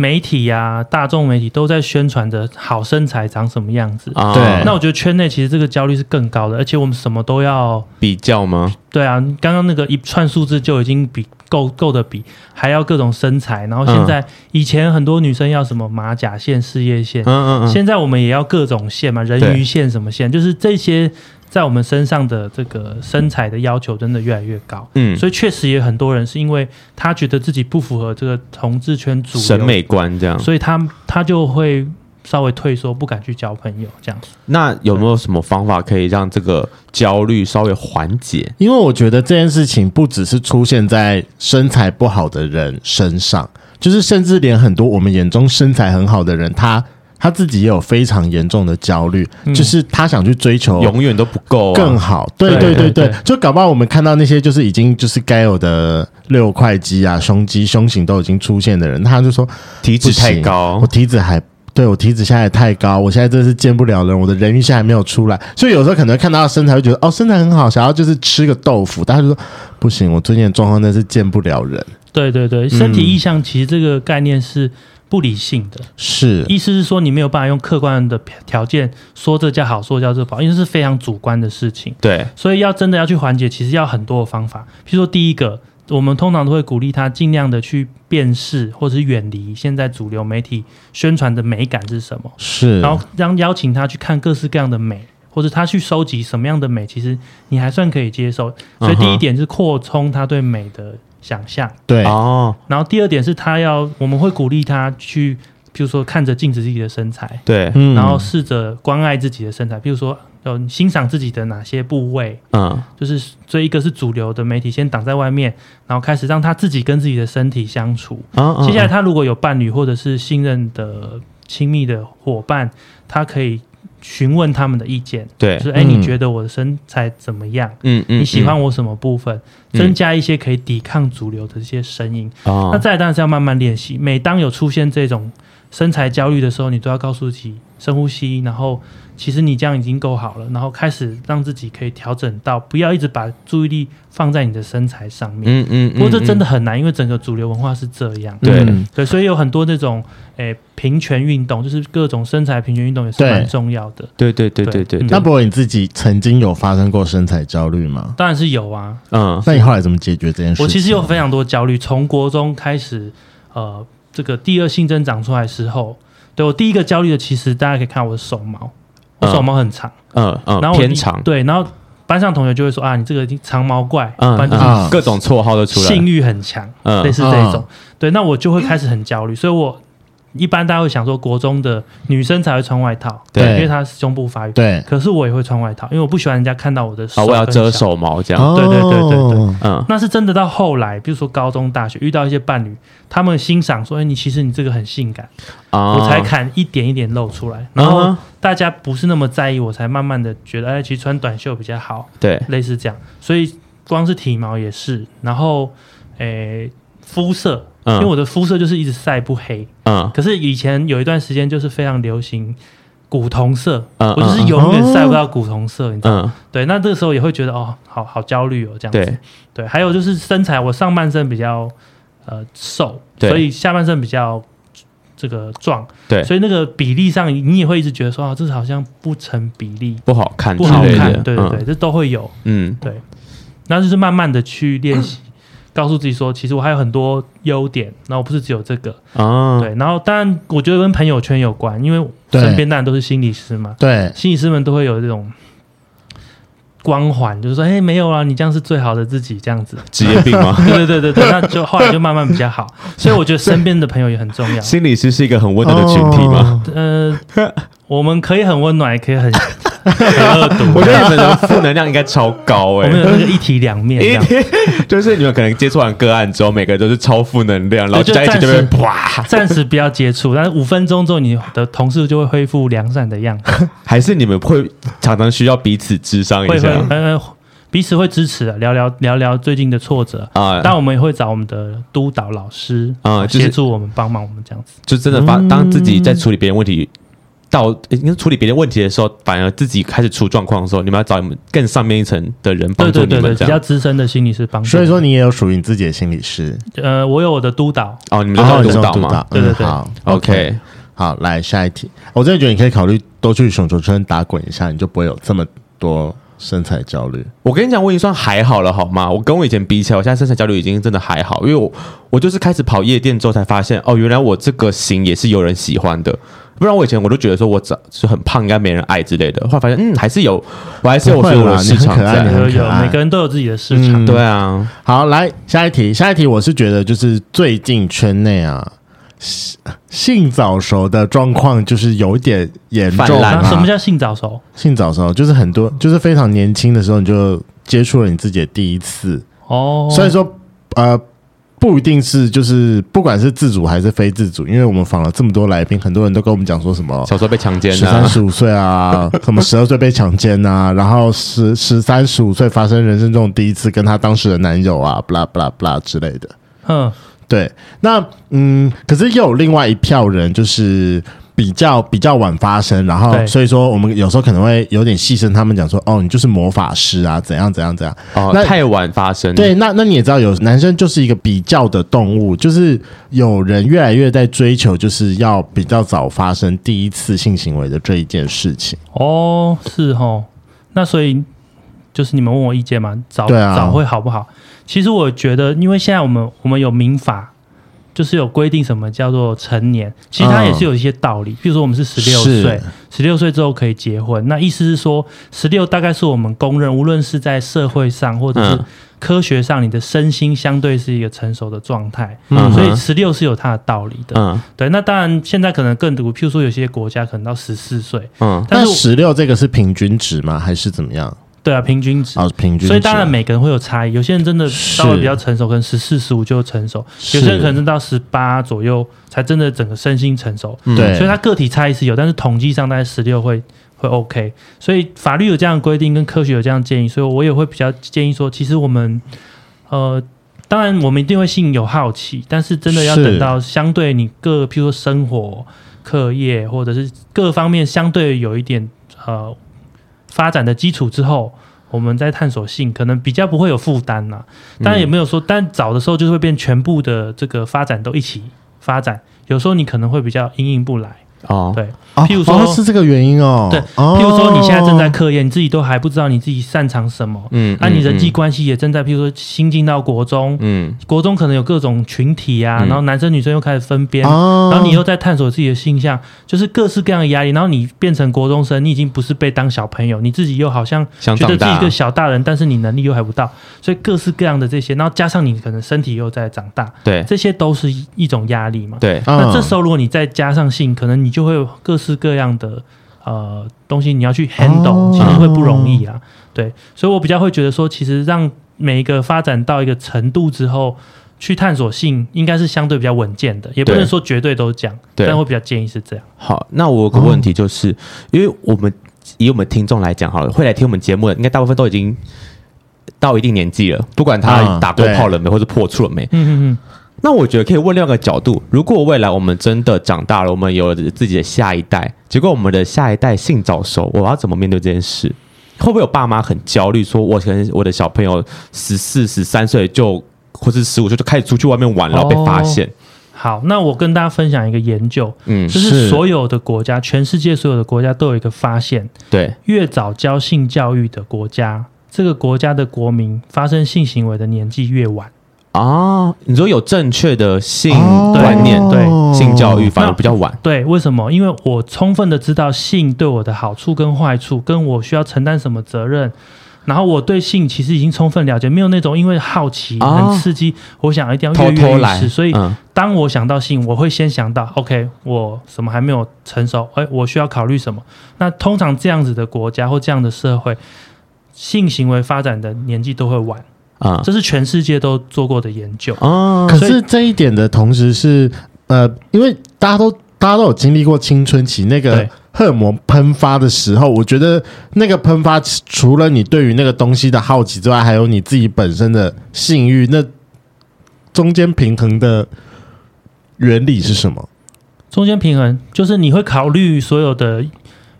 媒体呀、啊，大众媒体都在宣传着好身材长什么样子。对，那我觉得圈内其实这个焦虑是更高的，而且我们什么都要比较吗？对啊，刚刚那个一串数字就已经比够够的比，还要各种身材。然后现在以前很多女生要什么马甲线、事业线，嗯嗯嗯，现在我们也要各种线嘛，人鱼线什么线，就是这些。在我们身上的这个身材的要求真的越来越高，嗯，所以确实也很多人是因为他觉得自己不符合这个同志圈主审美观，这样，所以他他就会稍微退缩，不敢去交朋友这样。那有没有什么方法可以让这个焦虑稍微缓解？因为我觉得这件事情不只是出现在身材不好的人身上，就是甚至连很多我们眼中身材很好的人，他。他自己也有非常严重的焦虑，嗯，就是他想去追求，永远都不够更好。对对对对，就搞不好我们看到那些就是已经就是该有的六块肌啊、胸肌、胸型都已经出现的人，他就说体脂太高，我体脂还对我体脂现在也太高，我现在真的是见不了人，我的人鱼线还没有出来，所以有时候可能看到身材会觉得哦身材很好，想要就是吃个豆腐，但是说不行，我最近的状况那是见不了人。对对对，身体意向其实这个概念是。不理性的，是意思是说你没有办法用客观的条件说这叫好，说叫这不好，因为是非常主观的事情。对，所以要真的要去缓解，其实要很多的方法。譬如说，第一个，我们通常都会鼓励他尽量的去辨识或者是远离现在主流媒体宣传的美感是什么，是，然后让邀请他去看各式各样的美，或者他去收集什么样的美，其实你还算可以接受。所以第一点是扩充他对美的。想象。对。哦，然后第二点是他要，我们会鼓励他去，比如说看着镜子自己的身材，对，然后试着关爱自己的身材，比如说要欣赏自己的哪些部位，嗯，就是这一个是主流的媒体先挡在外面，然后开始让他自己跟自己的身体相处。嗯，接下来他如果有伴侣或者是信任的亲密的伙伴，他可以。询问他们的意见，对，就是哎，你觉得我的身材怎么样？嗯嗯，你喜欢我什么部分？嗯、增加一些可以抵抗主流的这些声音。哦、那再当然是要慢慢练习。每当有出现这种身材焦虑的时候，你都要告诉自己深呼吸，然后其实你这样已经够好了，然后开始让自己可以调整到不要一直把注意力放在你的身材上面。嗯嗯，不过这真的很难，因为整个主流文化是这样。对、嗯、对，所以有很多那种诶。平权运动就是各种身材平权运动也是蛮重要的。对对对对对，对。那不过你自己曾经有发生过身材焦虑吗？当然是有啊。嗯，那你后来怎么解决这件事？我其实有非常多焦虑，从国中开始，呃，这个第二性征长出来的时候，对我第一个焦虑的，其实大家可以看我的手毛，我手毛很长，嗯嗯，然后偏长。对，然后班上同学就会说啊，你这个长毛怪，嗯嗯，各种绰号都出来，性欲很强，嗯，类似这种。对，那我就会开始很焦虑，所以我。一般大家会想说，国中的女生才会穿外套，对，因为她胸部发育。对，可是我也会穿外套，因为我不喜欢人家看到我的手。哦，我要遮手毛这样。哦、对对对对对，嗯，那是真的。到后来，比如说高中、大学遇到一些伴侣，他们欣赏说：“哎，你其实你这个很性感。哦”我才敢一点一点露出来。然后大家不是那么在意，我才慢慢的觉得，哎，其实穿短袖比较好。对，类似这样。所以光是体毛也是，然后，诶，肤色。因为我的肤色就是一直晒不黑，嗯，可是以前有一段时间就是非常流行古铜色，嗯，我就是永远晒不到古铜色，你知道吗？对，那这个时候也会觉得哦，好好焦虑哦，这样子，对，对，还有就是身材，我上半身比较。呃瘦，所以下半身比较这个壮，对，所以那个比例上你也会一直觉得说啊，这好像不成比例，不好看，不好看，对对对，这都会有，嗯，对，那就是慢慢的去练习。告诉自己说，其实我还有很多优点，然后不是只有这个。啊。对，然后当然我觉得跟朋友圈有关，因为身边当然都是心理师嘛。对，心理师们都会有这种光环，就是说，哎，没有啊，你这样是最好的自己，这样子。职业病吗？对对对对对，那就后来就慢慢比较好。所以我觉得身边的朋友也很重要。心理师是一个很温暖的群体吗？呃，我们可以很温暖，也可以很。我觉得你们的负能量应该超高哎、欸，我们有那个一体两面，就是你们可能接触完个案之后，每个都是超负能量，然后就在一起就会啪，暂时不要接触，但是五分钟之后，你的同事就会恢复良善的样子。还是你们会常常需要彼此智商一下？呃，彼此会支持的，聊聊聊聊最近的挫折啊。但我们也会找我们的督导老师啊，协助我们帮忙我们这样子。就真的发，当自己在处理别人问题。到应该处理别的问题的时候，反而自己开始出状况的时候，你们要找你们更上面一层的人帮助你们，对对对对，比较资深的心理师帮助。所以说，你也有属于你自己的心理师。呃，我有我的督导。哦，你们都有督导吗？对对对。好，OK，好，来下一题。我真的觉得你可以考虑多去熊球圈打滚一下，你就不会有这么多身材焦虑。我跟你讲，我已经算还好了，好吗？我跟我以前比起来，我现在身材焦虑已经真的还好，因为我我就是开始跑夜店之后才发现，哦，原来我这个型也是有人喜欢的。不然我以前我都觉得说我长是很胖，应该没人爱之类的。后来发现，嗯，还是有，我还是有我的市场在。有有，每个人都有自己的市场。嗯、对啊，好，来下一题，下一题，我是觉得就是最近圈内啊，性早熟的状况就是有点严重啊。什么叫性早熟？性早熟就是很多，就是非常年轻的时候你就接触了你自己的第一次哦。所以说，呃。不一定是，就是不管是自主还是非自主，因为我们访了这么多来宾，很多人都跟我们讲说什么小时候被强奸，十三十五岁啊，什么十二岁被强奸啊，然后十十三十五岁发生人生中第一次跟他当时的男友啊，不啦不啦不啦之类的。嗯，对，那嗯，可是又有另外一票人就是。比较比较晚发生，然后所以说我们有时候可能会有点细声，他们讲说哦，你就是魔法师啊，怎样怎样怎样。哦，那太晚发生。对，那那你也知道，有男生就是一个比较的动物，就是有人越来越在追求，就是要比较早发生第一次性行为的这一件事情。哦，是哦，那所以就是你们问我意见嘛，早对啊，早会好不好？其实我觉得，因为现在我们我们有民法。就是有规定什么叫做成年，其实它也是有一些道理。比如说，我们是十六岁，十六岁之后可以结婚。那意思是说，十六大概是我们公认，无论是在社会上或者是科学上，你的身心相对是一个成熟的状态。嗯，所以十六是有它的道理的。嗯，对。那当然，现在可能更多，譬如说有些国家可能到十四岁。嗯，但是十六这个是平均值吗？还是怎么样？对啊，平均值，啊，平均值。所以当然每个人会有差异，有些人真的稍微比较成熟，可能十四、十五就成熟；有些人可能到十八左右才真的整个身心成熟。对，所以他个体差异是有，但是统计上大概十六会会 OK。所以法律有这样规定，跟科学有这样建议，所以我也会比较建议说，其实我们呃，当然我们一定会性有好奇，但是真的要等到相对你各，譬如说生活、课业或者是各方面相对有一点呃。发展的基础之后，我们再探索性可能比较不会有负担呐。当然也没有说，但早的时候就是会变全部的这个发展都一起发展，有时候你可能会比较因应不来。哦，对，譬如说、哦、是这个原因哦。对，譬如说你现在正在课业，你自己都还不知道你自己擅长什么。嗯，那、啊、你人际关系也正在，譬如说新进到国中，嗯，国中可能有各种群体啊，嗯、然后男生女生又开始分边，哦、然后你又在探索自己的性向，就是各式各样的压力。然后你变成国中生，你已经不是被当小朋友，你自己又好像觉得自己一个小大人，但是你能力又还不到，所以各式各样的这些，然后加上你可能身体又在长大，对，这些都是一种压力嘛。对，那这时候如果你再加上性，可能你就会有各式。各样的呃东西，你要去 handle，其实会不容易啊。哦、对，所以我比较会觉得说，其实让每一个发展到一个程度之后，去探索性，应该是相对比较稳健的，也不能说绝对都讲，对但会比较建议是这样。好，那我有个问题就是，哦、因为我们以我们听众来讲，好了，会来听我们节目的，应该大部分都已经到一定年纪了，不管他打过炮了没，或者破处了没。嗯嗯嗯。那我觉得可以问另外一个角度：如果未来我们真的长大了，我们有了自己的下一代，结果我们的下一代性早熟，我要怎么面对这件事？会不会有爸妈很焦虑，说我可能我的小朋友十四、十三岁就或是十五岁就开始出去外面玩，然后被发现。哦好，那我跟大家分享一个研究，嗯，就是所有的国家，全世界所有的国家都有一个发现，对，越早教性教育的国家，这个国家的国民发生性行为的年纪越晚啊。你说有正确的性观念，对，性教育反而比较晚，对，为什么？因为我充分的知道性对我的好处跟坏处，跟我需要承担什么责任。然后我对性其实已经充分了解，没有那种因为好奇很刺激，哦、我想一定要跃跃欲试。所以当我想到性，我会先想到、嗯、OK，我什么还没有成熟？哎，我需要考虑什么？那通常这样子的国家或这样的社会，性行为发展的年纪都会晚啊，嗯、这是全世界都做过的研究啊。嗯、可是这一点的同时是呃，因为大家都大家都有经历过青春期那个。荷尔蒙喷发的时候，我觉得那个喷发除了你对于那个东西的好奇之外，还有你自己本身的性欲。那中间平衡的原理是什么？中间平衡就是你会考虑所有的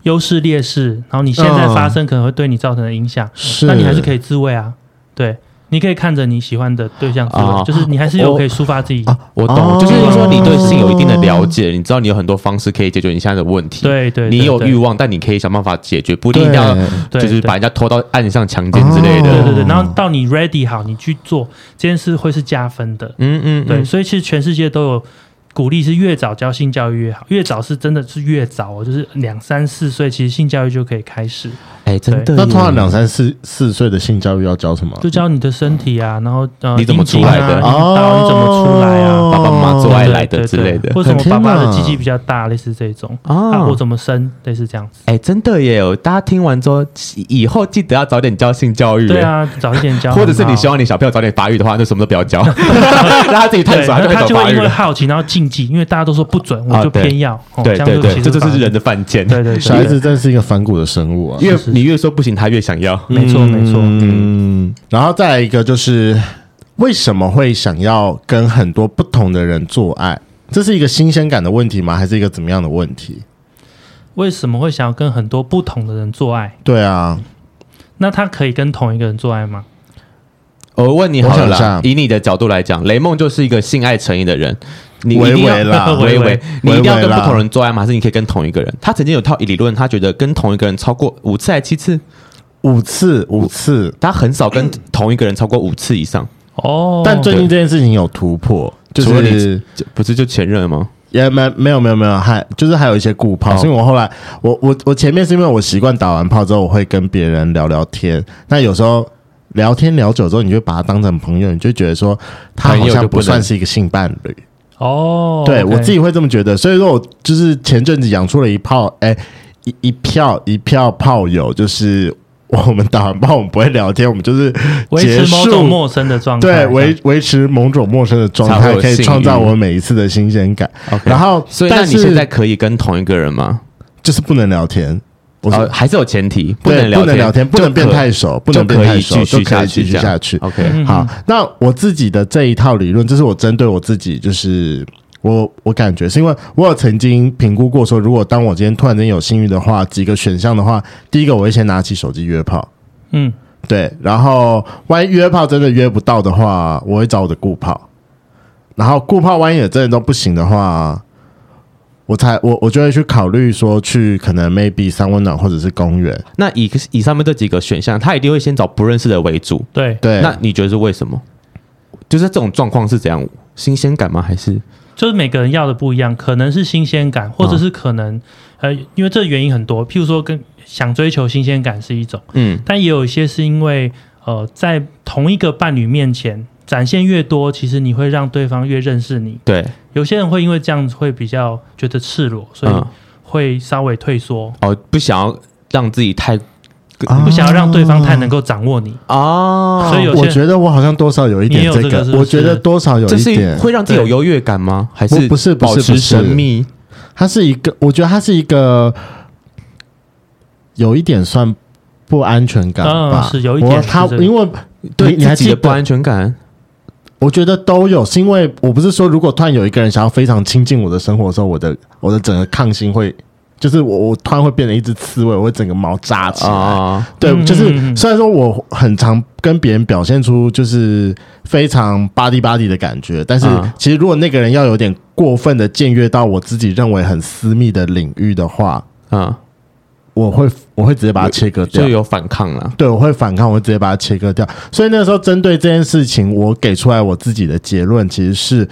优势劣势，然后你现在发生可能会对你造成的影响，是，那你还是可以自卫啊，对。你可以看着你喜欢的对象，就是你还是有可以抒发自己。我懂，就是说你对性有一定的了解，你知道你有很多方式可以解决你现在的问题。对对，你有欲望，但你可以想办法解决，不一定要就是把人家拖到岸上强奸之类的。对对对，然后到你 ready 好，你去做这件事会是加分的。嗯嗯，对，所以其实全世界都有。鼓励是越早教性教育越好，越早是真的是越早哦，就是两三四岁，其实性教育就可以开始。哎，真的。那通常两三四四岁的性教育要教什么？就教你的身体啊，然后呃，你怎么出来的？哦，你怎么出来啊？爸爸妈妈做爱来的之类的，或者什么爸爸的鸡鸡比较大，类似这种啊，我怎么生，类似这样子。哎，真的耶！大家听完之后，以后记得要早点教性教育。对啊，早一点教。或者是你希望你小朋友早点发育的话，那什么都不要教，让他自己探索，他就会因为好奇，然后禁忌，因为大家都说不准，我就偏要。对对对，这就是人的犯贱。对对，小孩子真是一个反骨的生物啊！因为你越说不行，他越想要。没错没错。嗯，然后再来一个就是，为什么会想要跟很多不同的人做爱？这是一个新鲜感的问题吗？还是一个怎么样的问题？为什么会想要跟很多不同的人做爱？对啊，那他可以跟同一个人做爱吗？我问你好了，以你的角度来讲，雷梦就是一个性爱成瘾的人。你一定要维维，你一定要跟不同人做爱吗？还是你可以跟同一个人？他曾经有套理论，他觉得跟同一个人超过五次还七次，五次五次，他很少跟同一个人超过五次以上。哦，但最近这件事情有突破，就是不是就前任吗？也没没有没有没有，还就是还有一些固炮。所以我后来我我我前面是因为我习惯打完炮之后，我会跟别人聊聊天。那有时候聊天聊久之后，你就把他当成朋友，你就觉得说他好像不算是一个性伴侣。哦，对我自己会这么觉得，所以说我就是前阵子养出了一炮，哎，一一票一票炮友，就是我们打完炮，我们不会聊天，我们就是维持某种陌生的状态，对，维维持某种陌生的状态，可以创造我每一次的新鲜感。然后，所以那你现在可以跟同一个人吗？就是不能聊天。我说还是有前提，不能不能聊天，不能变太熟，不能变太熟，就可以继续下去。OK，好，那我自己的这一套理论，这是我针对我自己，就是我我感觉是因为我有曾经评估过，说如果当我今天突然间有幸运的话，几个选项的话，第一个我会先拿起手机约炮，嗯，对，然后万一约炮真的约不到的话，我会找我的固炮，然后固炮万一也真的都不行的话。我才我我就会去考虑说去可能 maybe 三温暖或者是公园。那以以上面这几个选项，他一定会先找不认识的为主。对对。那你觉得是为什么？就是这种状况是怎样？新鲜感吗？还是就是每个人要的不一样？可能是新鲜感，或者是可能、哦、呃，因为这原因很多。譬如说，跟想追求新鲜感是一种，嗯，但也有一些是因为呃，在同一个伴侣面前。展现越多，其实你会让对方越认识你。对，有些人会因为这样子会比较觉得赤裸，所以会稍微退缩。哦，不想要让自己太，不想要让对方太能够掌握你啊。所以有我觉得我好像多少有一点这个，我觉得多少有一点会让自己有优越感吗？还是不是保持神秘？它是一个，我觉得它是一个有一点算不安全感吧。是有一点，他因为对你还记得不安全感？我觉得都有，是因为我不是说，如果突然有一个人想要非常亲近我的生活的时候，我的我的整个抗性会就是我我突然会变成一只刺猬，我会整个毛扎起来。啊、对，就是虽然说我很常跟别人表现出就是非常 body body 的感觉，但是其实如果那个人要有点过分的僭越到我自己认为很私密的领域的话，啊。我会我会直接把它切割掉，就有反抗了。对，我会反抗，我会直接把它切割掉。所以那个时候针对这件事情，我给出来我自己的结论其实是，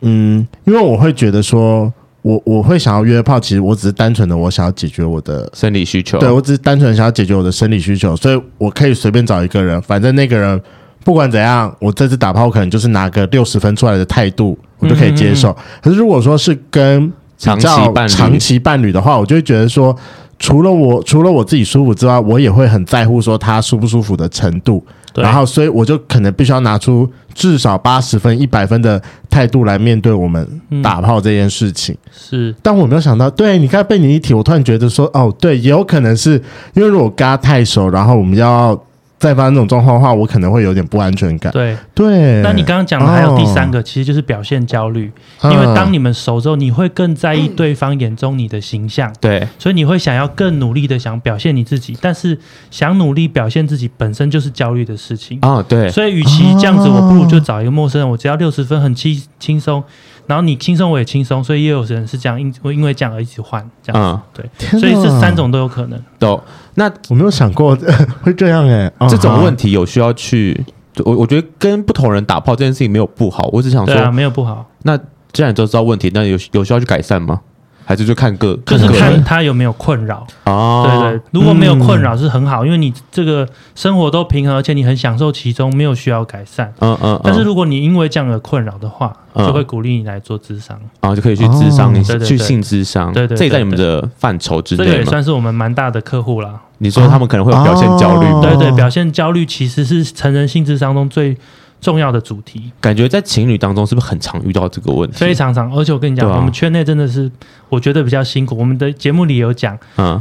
嗯，因为我会觉得说，我我会想要约炮，其实我只是单纯的我想要解决我的生理需求。对，我只是单纯想要解决我的生理需求，所以我可以随便找一个人，反正那个人不管怎样，我这次打炮可能就是拿个六十分出来的态度，我就可以接受。嗯嗯嗯。可是如果说是跟长期伴长期伴侣的话，我就会觉得说。除了我，除了我自己舒服之外，我也会很在乎说他舒不舒服的程度。对然后，所以我就可能必须要拿出至少八十分、一百分的态度来面对我们打炮这件事情。嗯、是，但我没有想到，对，你刚才被你一提，我突然觉得说，哦，对，也有可能是因为如果跟他太熟，然后我们要。再发生这种状况的话，我可能会有点不安全感。对对，那你刚刚讲的还有第三个，哦、其实就是表现焦虑。因为当你们熟之后，你会更在意对方眼中你的形象。对，所以你会想要更努力的想表现你自己。但是想努力表现自己本身就是焦虑的事情啊、哦。对，所以与其这样子，我不如就找一个陌生人，我只要六十分，很轻轻松。然后你轻松，我也轻松，所以也有人是这样，因因为这样而一起换这样子。嗯、对，所以这三种都有可能。都，那我没有想过会这样哎、欸。这种问题有需要去，我我觉得跟不同人打炮这件事情没有不好，我只想说，啊，没有不好。那既然都知道问题，那有有需要去改善吗？还是就看个，就是看他有没有困扰哦。对对，如果没有困扰是很好，因为你这个生活都平衡，而且你很享受其中，没有需要改善。嗯嗯。但是如果你因为这样的困扰的话，就会鼓励你来做智商啊，就可以去智商，你去性智商。对对，这也在你们的范畴之内。这个也算是我们蛮大的客户啦。你说他们可能会有表现焦虑，对对，表现焦虑其实是成人性智商中最。重要的主题，感觉在情侣当中是不是很常遇到这个问题？非常常，而且我跟你讲，啊、我们圈内真的是我觉得比较辛苦。我们的节目里有讲，嗯，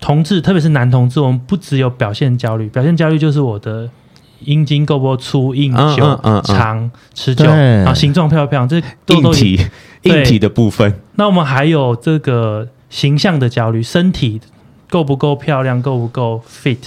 同志，特别是男同志，我们不只有表现焦虑，表现焦虑就是我的阴茎够不够粗、硬、久、嗯嗯嗯、长、持久，对然后形状漂不漂亮，这都都硬体硬体的部分。那我们还有这个形象的焦虑，身体够不够漂亮，够不够 fit，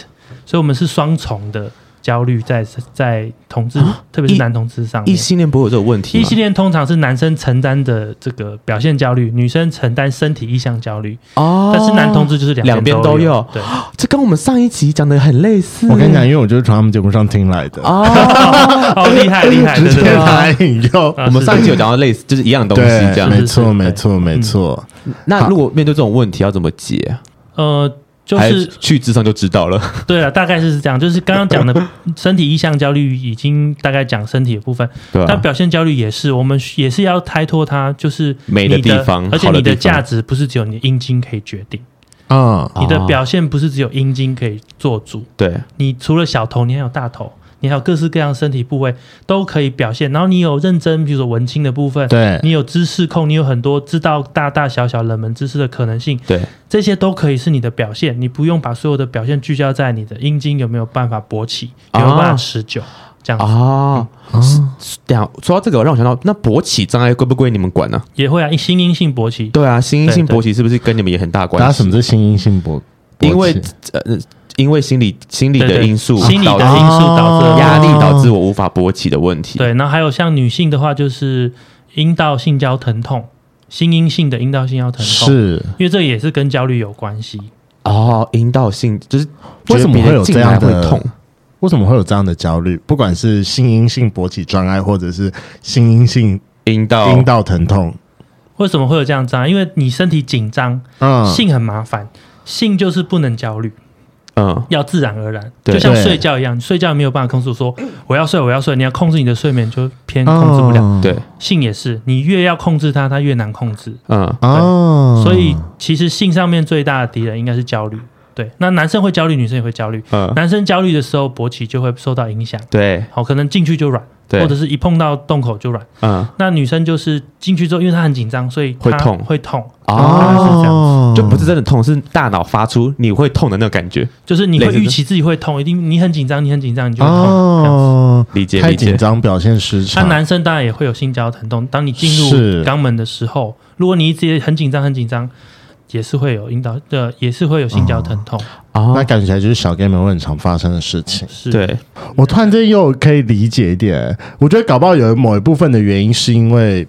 所以我们是双重的。焦虑在在同志，特别是男同志上面，异性恋不会有这个问题。异性恋通常是男生承担的这个表现焦虑，女生承担身体意向焦虑。哦，但是男同志就是两两边都有。对，这跟我们上一集讲的很类似。我跟你讲，因为我就是从他们节目上听来的。哦，好厉害厉害，直接来引诱。我们上一集有讲到类似，就是一样东西，这样没错没错没错。那如果面对这种问题，要怎么解？呃。就是去智商就知道了。对了，大概是这样。就是刚刚讲的 身体意向焦虑，已经大概讲身体的部分。对。但表现焦虑也是，我们也是要开拓它，就是美的地方，而且你的价值不是只有你的阴茎可以决定啊，你的表现不是只有阴茎可以做主。对。你除了小头，你还有大头。你还有各式各样身体部位都可以表现，然后你有认真，比如说文青的部分，对，你有知识控，你有很多知道大大小小冷门知识的可能性，对，这些都可以是你的表现，你不用把所有的表现聚焦在你的阴茎有没有办法勃起，有没有办法持久，这样子啊。这样说到这个，让我想到，那勃起障碍归不归你们管呢？也会啊，新阴性勃起，对啊，新阴性勃起是不是跟你们也很大关系？什么是新阴性勃？因为呃。因为心理心理的因素，心理的因素导致压力，导致我无法勃起的问题。对，然后还有像女性的话，就是阴道性交疼痛，心阴性的阴道性交疼痛，是因为这也是跟焦虑有关系。哦，阴道性就是为什么会有这样的痛？为什么会有这样的焦虑？不管是心阴性勃起障碍，或者是心阴性阴道阴道疼痛，为什么会有这样障碍？因为你身体紧张，嗯，性很麻烦，性就是不能焦虑。嗯，要自然而然，就像睡觉一样，睡觉没有办法控制说我要睡，我要睡，你要控制你的睡眠就偏控制不了。对，性也是，你越要控制它，它越难控制。嗯，哦，所以其实性上面最大的敌人应该是焦虑。对，那男生会焦虑，女生也会焦虑。嗯，男生焦虑的时候，勃起就会受到影响。对，好，可能进去就软。或者是一碰到洞口就软，嗯，那女生就是进去之后，因为她很紧张，所以会痛，会痛。哦，就不是真的痛，是大脑发出你会痛的那个感觉，就是你会预期自己会痛，一定你很紧张，你很紧张，你就会痛，哦，理解，太紧张表现失常。那男生当然也会有性交疼痛，当你进入肛门的时候，如果你一直很紧张，很紧张。也是会有阴道的，也是会有性交疼痛啊。那感觉起来就是小 gay 们会很常发生的事情。是对，我突然间又可以理解一点，我觉得搞不好有某一部分的原因是因为，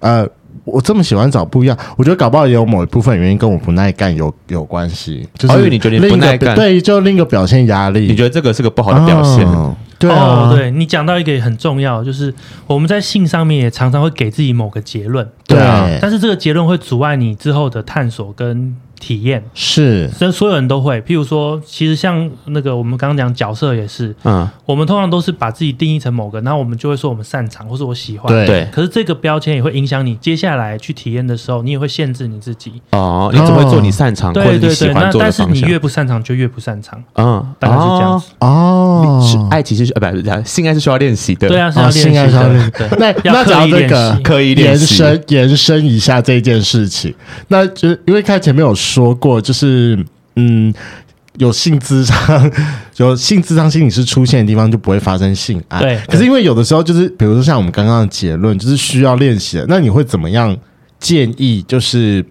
呃。我这么喜欢找不一样，我觉得搞不好也有某一部分原因跟我不耐干有有关系。就是因为你觉得你不耐干，对，就另一个表现压力。你觉得这个是个不好的表现？哦、对啊，哦、对你讲到一个很重要，就是我们在性上面也常常会给自己某个结论，对啊，但是这个结论会阻碍你之后的探索跟。体验是，所以所有人都会。譬如说，其实像那个我们刚刚讲角色也是，嗯，我们通常都是把自己定义成某个，然后我们就会说我们擅长或是我喜欢，对。可是这个标签也会影响你接下来去体验的时候，你也会限制你自己。哦，你只会做你擅长或者你喜欢做的方向。但是你越不擅长就越不擅长。嗯，大概是这样子。哦，爱其实是呃不是，性爱是需要练习的。对啊，是要练习的。那那讲这个可以延伸延伸一下这件事情，那就因为看前面有说过，就是。嗯，有性咨商，有性咨商心理师出现的地方就不会发生性爱。对，可是因为有的时候就是，比如说像我们刚刚的结论，就是需要练习的。那你会怎么样建议？就是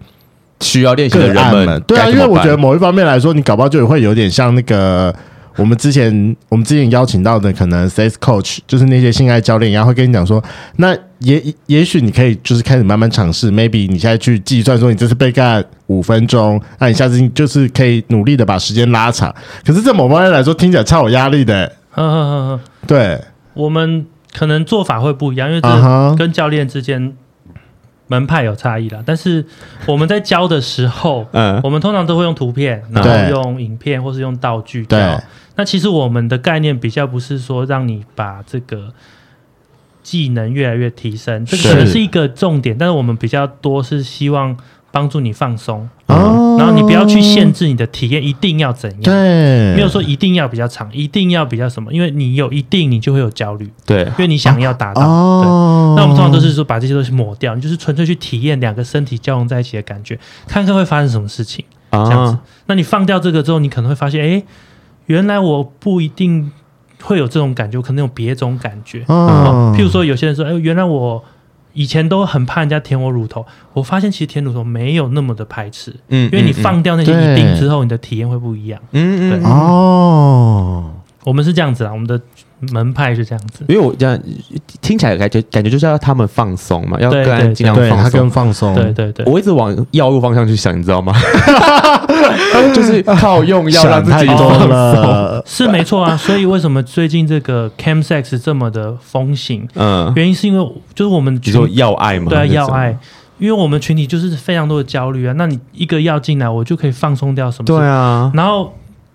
需要练习的人们，对啊，因为我觉得某一方面来说，你搞不好就会有点像那个。我们之前我们之前邀请到的可能 sales coach 就是那些性爱教练然后，会跟你讲说，那也也许你可以就是开始慢慢尝试，maybe 你现在去计算说你这次被干五分钟，那你下次就是可以努力的把时间拉长。可是在某方面来说听起来超有压力的、欸。嗯嗯嗯嗯，对，我们可能做法会不一样，因为这跟教练之间门派有差异啦。但是我们在教的时候，嗯，我们通常都会用图片，然后用影片或是用道具教。对。那其实我们的概念比较不是说让你把这个技能越来越提升，这个可能是一个重点，但是我们比较多是希望帮助你放松，嗯，然后你不要去限制你的体验一定要怎样，对，没有说一定要比较长，一定要比较什么，因为你有一定你就会有焦虑，对，因为你想要达到，对，那我们通常都是说把这些东西抹掉，你就是纯粹去体验两个身体交融在一起的感觉，看看会发生什么事情，这样子，那你放掉这个之后，你可能会发现，哎。原来我不一定会有这种感觉，我可能有别种感觉。哦，譬如说，有些人说：“哎，原来我以前都很怕人家舔我乳头，我发现其实舔乳头没有那么的排斥。”嗯，因为你放掉那些一定之后，你的体验会不一样。嗯对哦，我们是这样子啊，我们的。门派是这样子，因为我这样听起来感觉感觉就是要他们放松嘛，要更尽量放松，更放松。对对对，我一直往药物方向去想，你知道吗？就是靠用药让自己放松，是没错啊。所以为什么最近这个 chemsex 这么的风行？嗯，原因是因为就是我们你说要爱嘛，对啊，要爱，因为我们群体就是非常多的焦虑啊。那你一个药进来，我就可以放松掉什么？对啊，然后。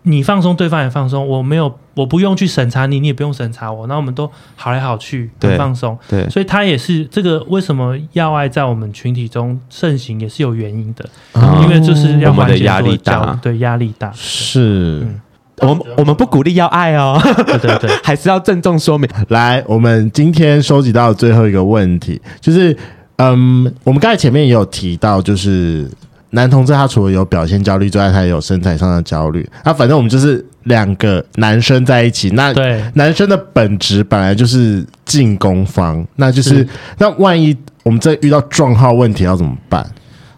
你放松，对方也放松。我没有，我不用去审查你，你也不用审查我。那我们都好来好去，很放松。对，所以他也是这个。为什么要爱在我们群体中盛行，也是有原因的。哦、因为就是要缓解压力大，对压力大。是，嗯、我们我们不鼓励要爱哦。对对对，还是要郑重说明。来，我们今天收集到最后一个问题，就是，嗯，我们刚才前面也有提到，就是。男同志他除了有表现焦虑之外，他也有身材上的焦虑。那反正我们就是两个男生在一起，那对男生的本质本来就是进攻方，那就是，是那万一我们这遇到撞号问题要怎么办？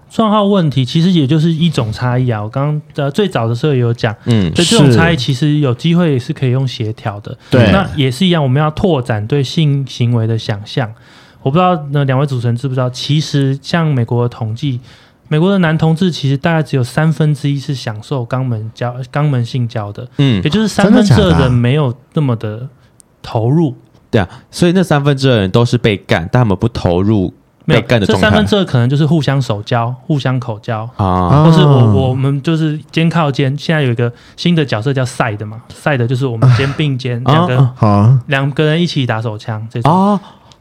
撞号问题其实也就是一种差异啊。我刚刚呃最早的时候也有讲，嗯，所以这种差异其实有机会也是可以用协调的。对，那也是一样，我们要拓展对性行为的想象。我不知道那两位主持人知不知道，其实像美国的统计。美国的男同志其实大概只有三分之一是享受肛门交肛门性交的，嗯，也就是三分之二的人没有那么的投入，对啊，所以那三分之二人都是被干，但他们不投入被干的。这三分之二可能就是互相手交、互相口交啊，或是我我们就是肩靠肩。现在有一个新的角色叫 side 嘛，side 就是我们肩并肩两个两个人一起打手枪这种。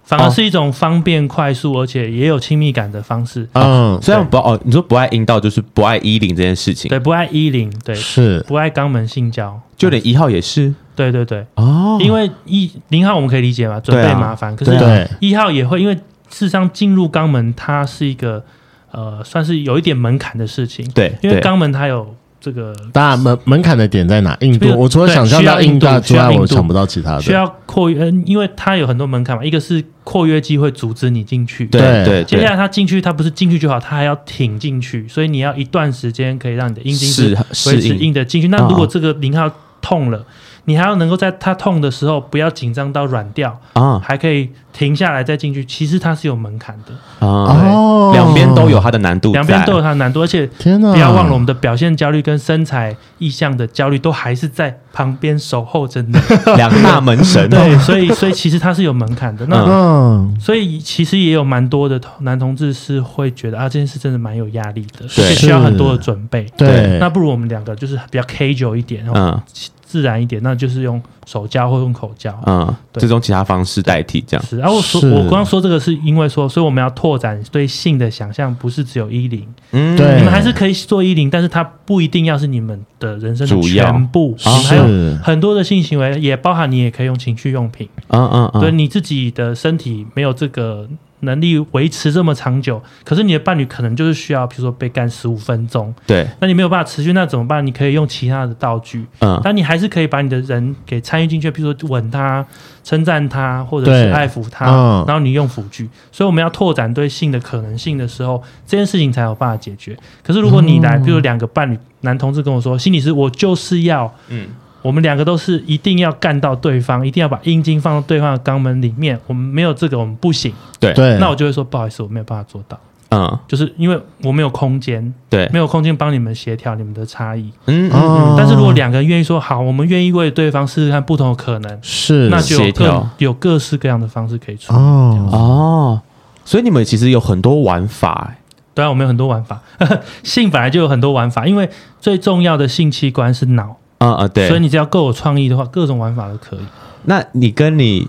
反而是一种方便、快速，而且也有亲密感的方式。嗯，虽然不哦，你说不爱阴道，就是不爱衣领这件事情。对，不爱衣领，对，是不爱肛门性交，就连一号也是。对对对，哦，因为一零号我们可以理解嘛，准备麻烦。可是一号也会，因为事实上进入肛门它是一个呃，算是有一点门槛的事情。对，因为肛门它有这个当然门门槛的点在哪？印度，我除了想象到印度之外，我想不到其他的。需要扩约，因为它有很多门槛嘛。一个是扩约肌会阻止你进去，对对。接下来它进去，它不是进去就好，它还要挺进去，所以你要一段时间可以让你的阴茎是维持硬的进去。那如果这个零号痛了，你还要能够在它痛的时候不要紧张到软掉啊，还可以停下来再进去。其实它是有门槛的啊，两边都有它的难度，两边都有它的难度。而且天哪，不要忘了我们的表现焦虑跟身材意向的焦虑都还是在旁边守候着你，两大门神。对，所以所以其实它是有门槛的。那所以其实也有蛮多的男同志是会觉得啊，这件事真的蛮有压力的，所以需要很多的准备。对，那不如我们两个就是比较 casual 一点，嗯。自然一点，那就是用手交或用口交，嗯，这种其他方式代替这样。是，然后我说我刚刚说这个是因为说，所以我们要拓展对性的想象，不是只有一零，嗯，对，你们还是可以做一零，但是它不一定要是你们的人生的全部，还有很多的性行为也包含你也可以用情趣用品，嗯嗯嗯，对你自己的身体没有这个。能力维持这么长久，可是你的伴侣可能就是需要，比如说被干十五分钟，对，那你没有办法持续，那怎么办？你可以用其他的道具，嗯，但你还是可以把你的人给参与进去，比如说吻他、称赞他，或者是爱抚他，嗯，然后你用辅具。所以我们要拓展对性的可能性的时候，这件事情才有办法解决。可是如果你来，比如两个伴侣，男同志跟我说，心理师，我就是要，嗯。我们两个都是一定要干到对方，一定要把阴茎放到对方的肛门里面。我们没有这个，我们不行。对，那我就会说不好意思，我没有办法做到。嗯，就是因为我没有空间，对，没有空间帮你们协调你们的差异。嗯嗯。但是如果两个人愿意说好，我们愿意为对方试试看不同的可能，是，那就有各有各式各样的方式可以出。哦哦，所以你们其实有很多玩法。对啊，我们有很多玩法。性本来就有很多玩法，因为最重要的性器官是脑。啊啊，对，所以你只要够有创意的话，各种玩法都可以。那你跟你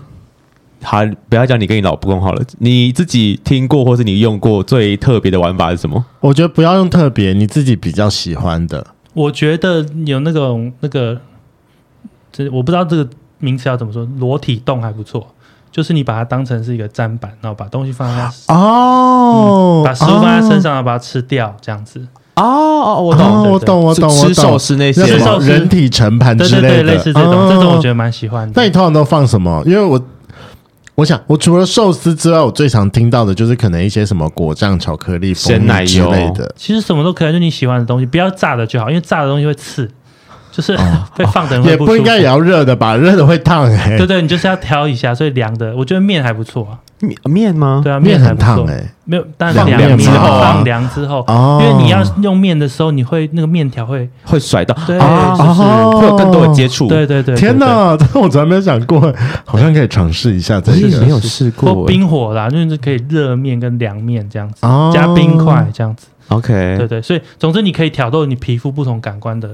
好，不要讲你跟你老公好了，你自己听过或是你用过最特别的玩法是什么？我觉得不要用特别，你自己比较喜欢的。我觉得有那种那个，这我不知道这个名词要怎么说，裸体洞还不错，就是你把它当成是一个砧板，然后把东西放在哦、嗯，把食物放在身上，然后把它吃掉，这样子。哦哦，我懂，我懂，我懂，我懂。吃寿司那些什么人体盛盘之类的，对对对，类似这种，这种我觉得蛮喜欢的。那你通常都放什么？因为我我想，我除了寿司之外，我最常听到的就是可能一些什么果酱、巧克力、鲜奶油之类的。其实什么都可以，就你喜欢的东西，不要炸的就好，因为炸的东西会刺。就是 会放的也不应该也要热的吧？热的会烫哎。对对，你就是要挑一下，所以凉的，我觉得面还不错啊。面面吗？对啊，面很烫哎。没有，但放凉之后放凉之后，因为你要用面的时候，你会那个面条会会甩到，对，就是会有更多的接触。对对对，天哪，这我从来没有想过，好像可以尝试一下。这个没有试过。冰火啦，就是可以热面跟凉面这样子，加冰块这样子。OK，对对，所以总之你可以挑逗你皮肤不同感官的。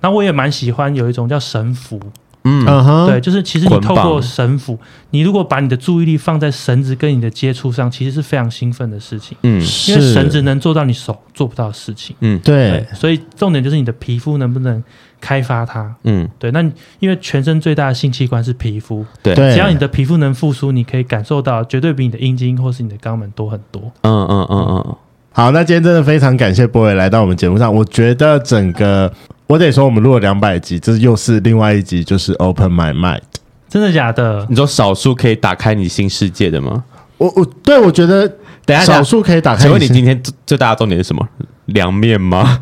那我也蛮喜欢有一种叫绳缚，嗯，对，就是其实你透过绳缚，你如果把你的注意力放在绳子跟你的接触上，其实是非常兴奋的事情，嗯，因为绳子能做到你手做不到的事情，嗯，对，所以重点就是你的皮肤能不能开发它，嗯，对，那因为全身最大的性器官是皮肤，对，只要你的皮肤能复苏，你可以感受到绝对比你的阴茎或是你的肛门多很多，嗯嗯嗯嗯，好，那今天真的非常感谢波伟来到我们节目上，我觉得整个。我得说，我们录了两百集，这又是另外一集，就是 Open My Mind。真的假的？你说少数可以打开你新世界的吗？我我对我觉得，等下少数可以打开。请问你今天最最大的重点是什么？凉面吗？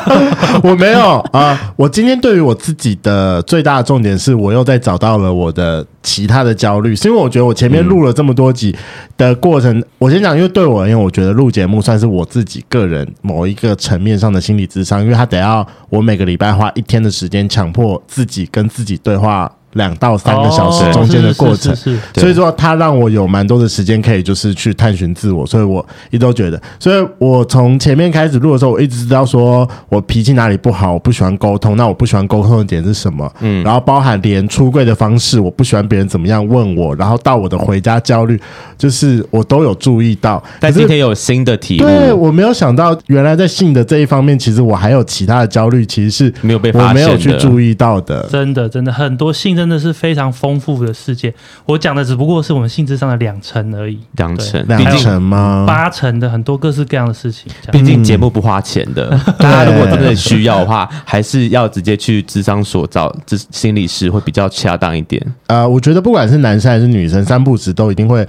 我没有啊、呃。我今天对于我自己的最大的重点是，我又在找到了我的其他的焦虑，是因为我觉得我前面录了这么多集的过程，嗯、我先讲，因为对我而言，我觉得录节目算是我自己个人某一个层面上的心理智商，因为他得要我每个礼拜花一天的时间，强迫自己跟自己对话。两到三个小时中间的过程，所以说他让我有蛮多的时间可以就是去探寻自我，所以我一直都觉得，所以我从前面开始录的时候，我一直知道说我脾气哪里不好，我不喜欢沟通，那我不喜欢沟通的点是什么？嗯，然后包含连出柜的方式，我不喜欢别人怎么样问我，然后到我的回家焦虑，就是我都有注意到。但今天有新的题目，对，我没有想到，原来在性的这一方面，其实我还有其他的焦虑，其实是没有被我没有去注意到的。真的，真的很多性。真的是非常丰富的世界。我讲的只不过是我们性质上的两层而已，两层，两成吗？八成的很多各式各样的事情。毕竟节目不花钱的，嗯、大家如果真的需要的话，还是要直接去智商所找智心理师会比较恰当一点。呃，我觉得不管是男生还是女生，三不时都一定会。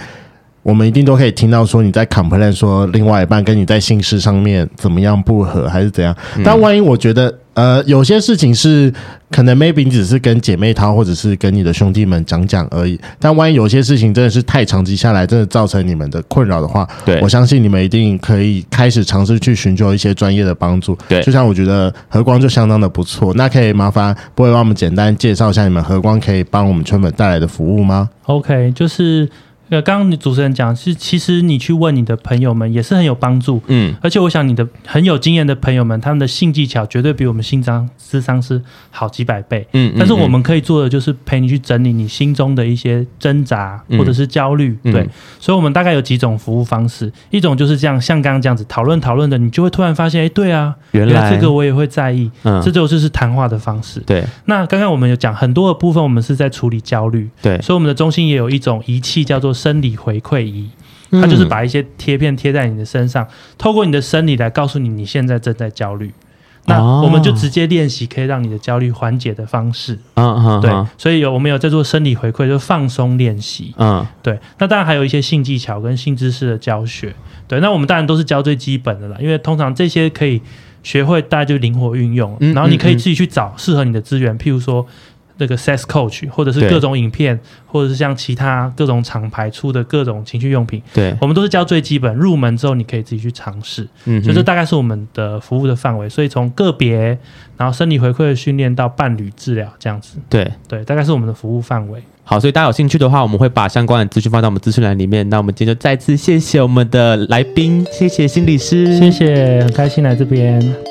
我们一定都可以听到说你在 complain 说另外一半跟你在性事上面怎么样不合还是怎样，但万一我觉得呃有些事情是可能 maybe 你只是跟姐妹淘或者是跟你的兄弟们讲讲而已，但万一有些事情真的是太长期下来真的造成你们的困扰的话，对，我相信你们一定可以开始尝试去寻求一些专业的帮助。对，就像我觉得和光就相当的不错，那可以麻烦不会帮我们简单介绍一下你们和光可以帮我们圈粉带来的服务吗？OK，就是。呃，刚刚你主持人讲是，其实你去问你的朋友们也是很有帮助，嗯，而且我想你的很有经验的朋友们，他们的性技巧绝对比我们性咨商是好几百倍，嗯，但是我们可以做的就是陪你去整理你心中的一些挣扎或者是焦虑，嗯、对，所以我们大概有几种服务方式，一种就是这样，像刚刚这样子讨论讨论的，你就会突然发现，哎，对啊，原来，原来这个我也会在意，嗯，这就是谈话的方式，对。那刚刚我们有讲很多的部分，我们是在处理焦虑，对，所以我们的中心也有一种仪器叫做生理回馈。仪，它就是把一些贴片贴在你的身上，透过你的生理来告诉你你现在正在焦虑。那我们就直接练习可以让你的焦虑缓解的方式。嗯嗯对，所以有我们有在做生理回馈，就放松练习。嗯，对。那当然还有一些性技巧跟性知识的教学。对，那我们当然都是教最基本的啦，因为通常这些可以学会，大家就灵活运用。然后你可以自己去找适合你的资源，譬如说。这个 sex coach，或者是各种影片，或者是像其他各种厂牌出的各种情趣用品，对，我们都是教最基本，入门之后你可以自己去尝试。嗯，所以这大概是我们的服务的范围。所以从个别，然后生理回馈的训练到伴侣治疗这样子，对对，大概是我们的服务范围。好，所以大家有兴趣的话，我们会把相关的资讯放到我们资讯栏里面。那我们今天就再次谢谢我们的来宾，谢谢心理师，谢谢，很开心来这边。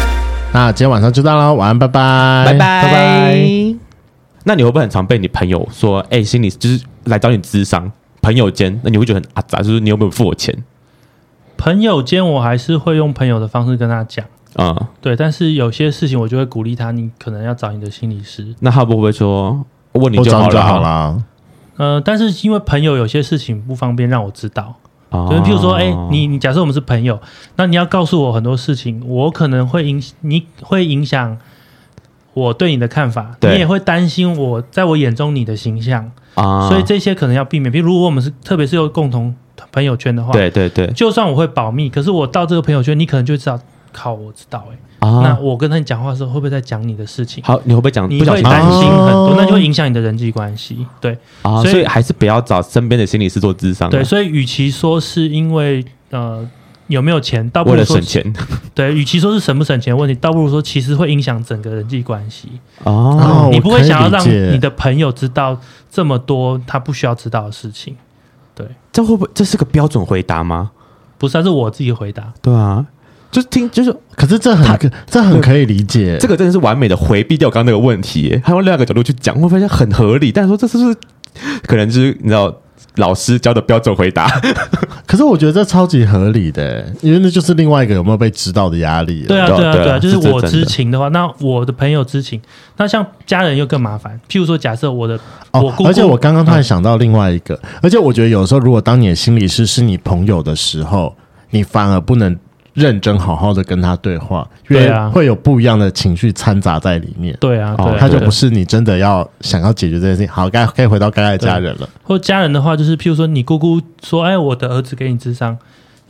那今天晚上就到了，晚安，拜拜，拜拜，拜拜。那你会不会很常被你朋友说，哎、欸，心理就是来找你咨商，朋友间，那你会觉得很阿杂，就是你有没有付我钱？朋友间，我还是会用朋友的方式跟他讲，啊、嗯，对，但是有些事情我就会鼓励他，你可能要找你的心理师。那他会不会说，问你就好了，好了？呃，但是因为朋友有些事情不方便让我知道。就是譬如说，哎、欸，你你假设我们是朋友，那你要告诉我很多事情，我可能会影，你会影响我对你的看法，你也会担心我在我眼中你的形象啊，所以这些可能要避免。比如如果我们是特别是有共同朋友圈的话，对对对，就算我会保密，可是我到这个朋友圈，你可能就知道，靠，我知道、欸，哎。啊，那我跟他讲话的时候，会不会在讲你的事情？好，你会不会讲？你会担心很多，那就会影响你的人际关系。对啊，所以还是不要找身边的心理师做智商。对，所以与其说是因为呃有没有钱，倒不如说为了省钱。对，与其说是省不省钱的问题，倒不如说其实会影响整个人际关系。哦，你不会想要让你的朋友知道这么多他不需要知道的事情。对，这会不会这是个标准回答吗？不是，这是我自己回答。对啊。就听，就是，可是这很，这很可以理解。这个真的是完美的回避掉刚刚那个问题，他用另外一个角度去讲，会发现很合理。但是说这是不是可能就是你知道老师教的标准回答？可是我觉得这超级合理的，因为那就是另外一个有没有被知道的压力。对啊，对啊，对啊，就是我知情的话，那我的朋友知情，那像家人又更麻烦。譬如说，假设我的哦，我姑姑，而且我刚刚突然想到另外一个，而且我觉得有时候如果当你的心理师是你朋友的时候，你反而不能。认真好好的跟他对话，因为会有不一样的情绪掺杂在里面。对啊，哦，他就不是你真的要想要解决这件事情。好，该可以回到该爱家人了。或家人的话，就是譬如说，你姑姑说：“哎，我的儿子给你智商，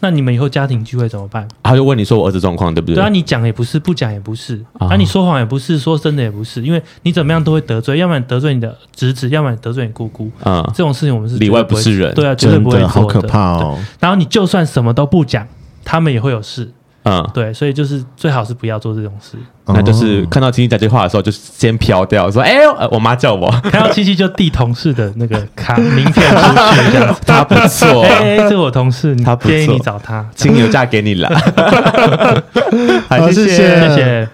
那你们以后家庭聚会怎么办？”他就问你说：“我儿子状况对不对？”对啊，你讲也不是，不讲也不是，啊，你说谎也不是，说真的也不是，因为你怎么样都会得罪，要不然得罪你的侄子，要不然得罪你姑姑。啊，这种事情我们是里外不是人，对啊，绝对不会做的。好可怕哦。然后你就算什么都不讲。他们也会有事嗯，对，所以就是最好是不要做这种事。那就是看到亲戚讲这话的时候，就先飘掉，说：“哎，我妈叫我。”看到亲戚就递同事的那个卡名片出去，这样 他不错。哎，这是我同事，他建议你找他，请有假给你了。好，谢谢，谢谢。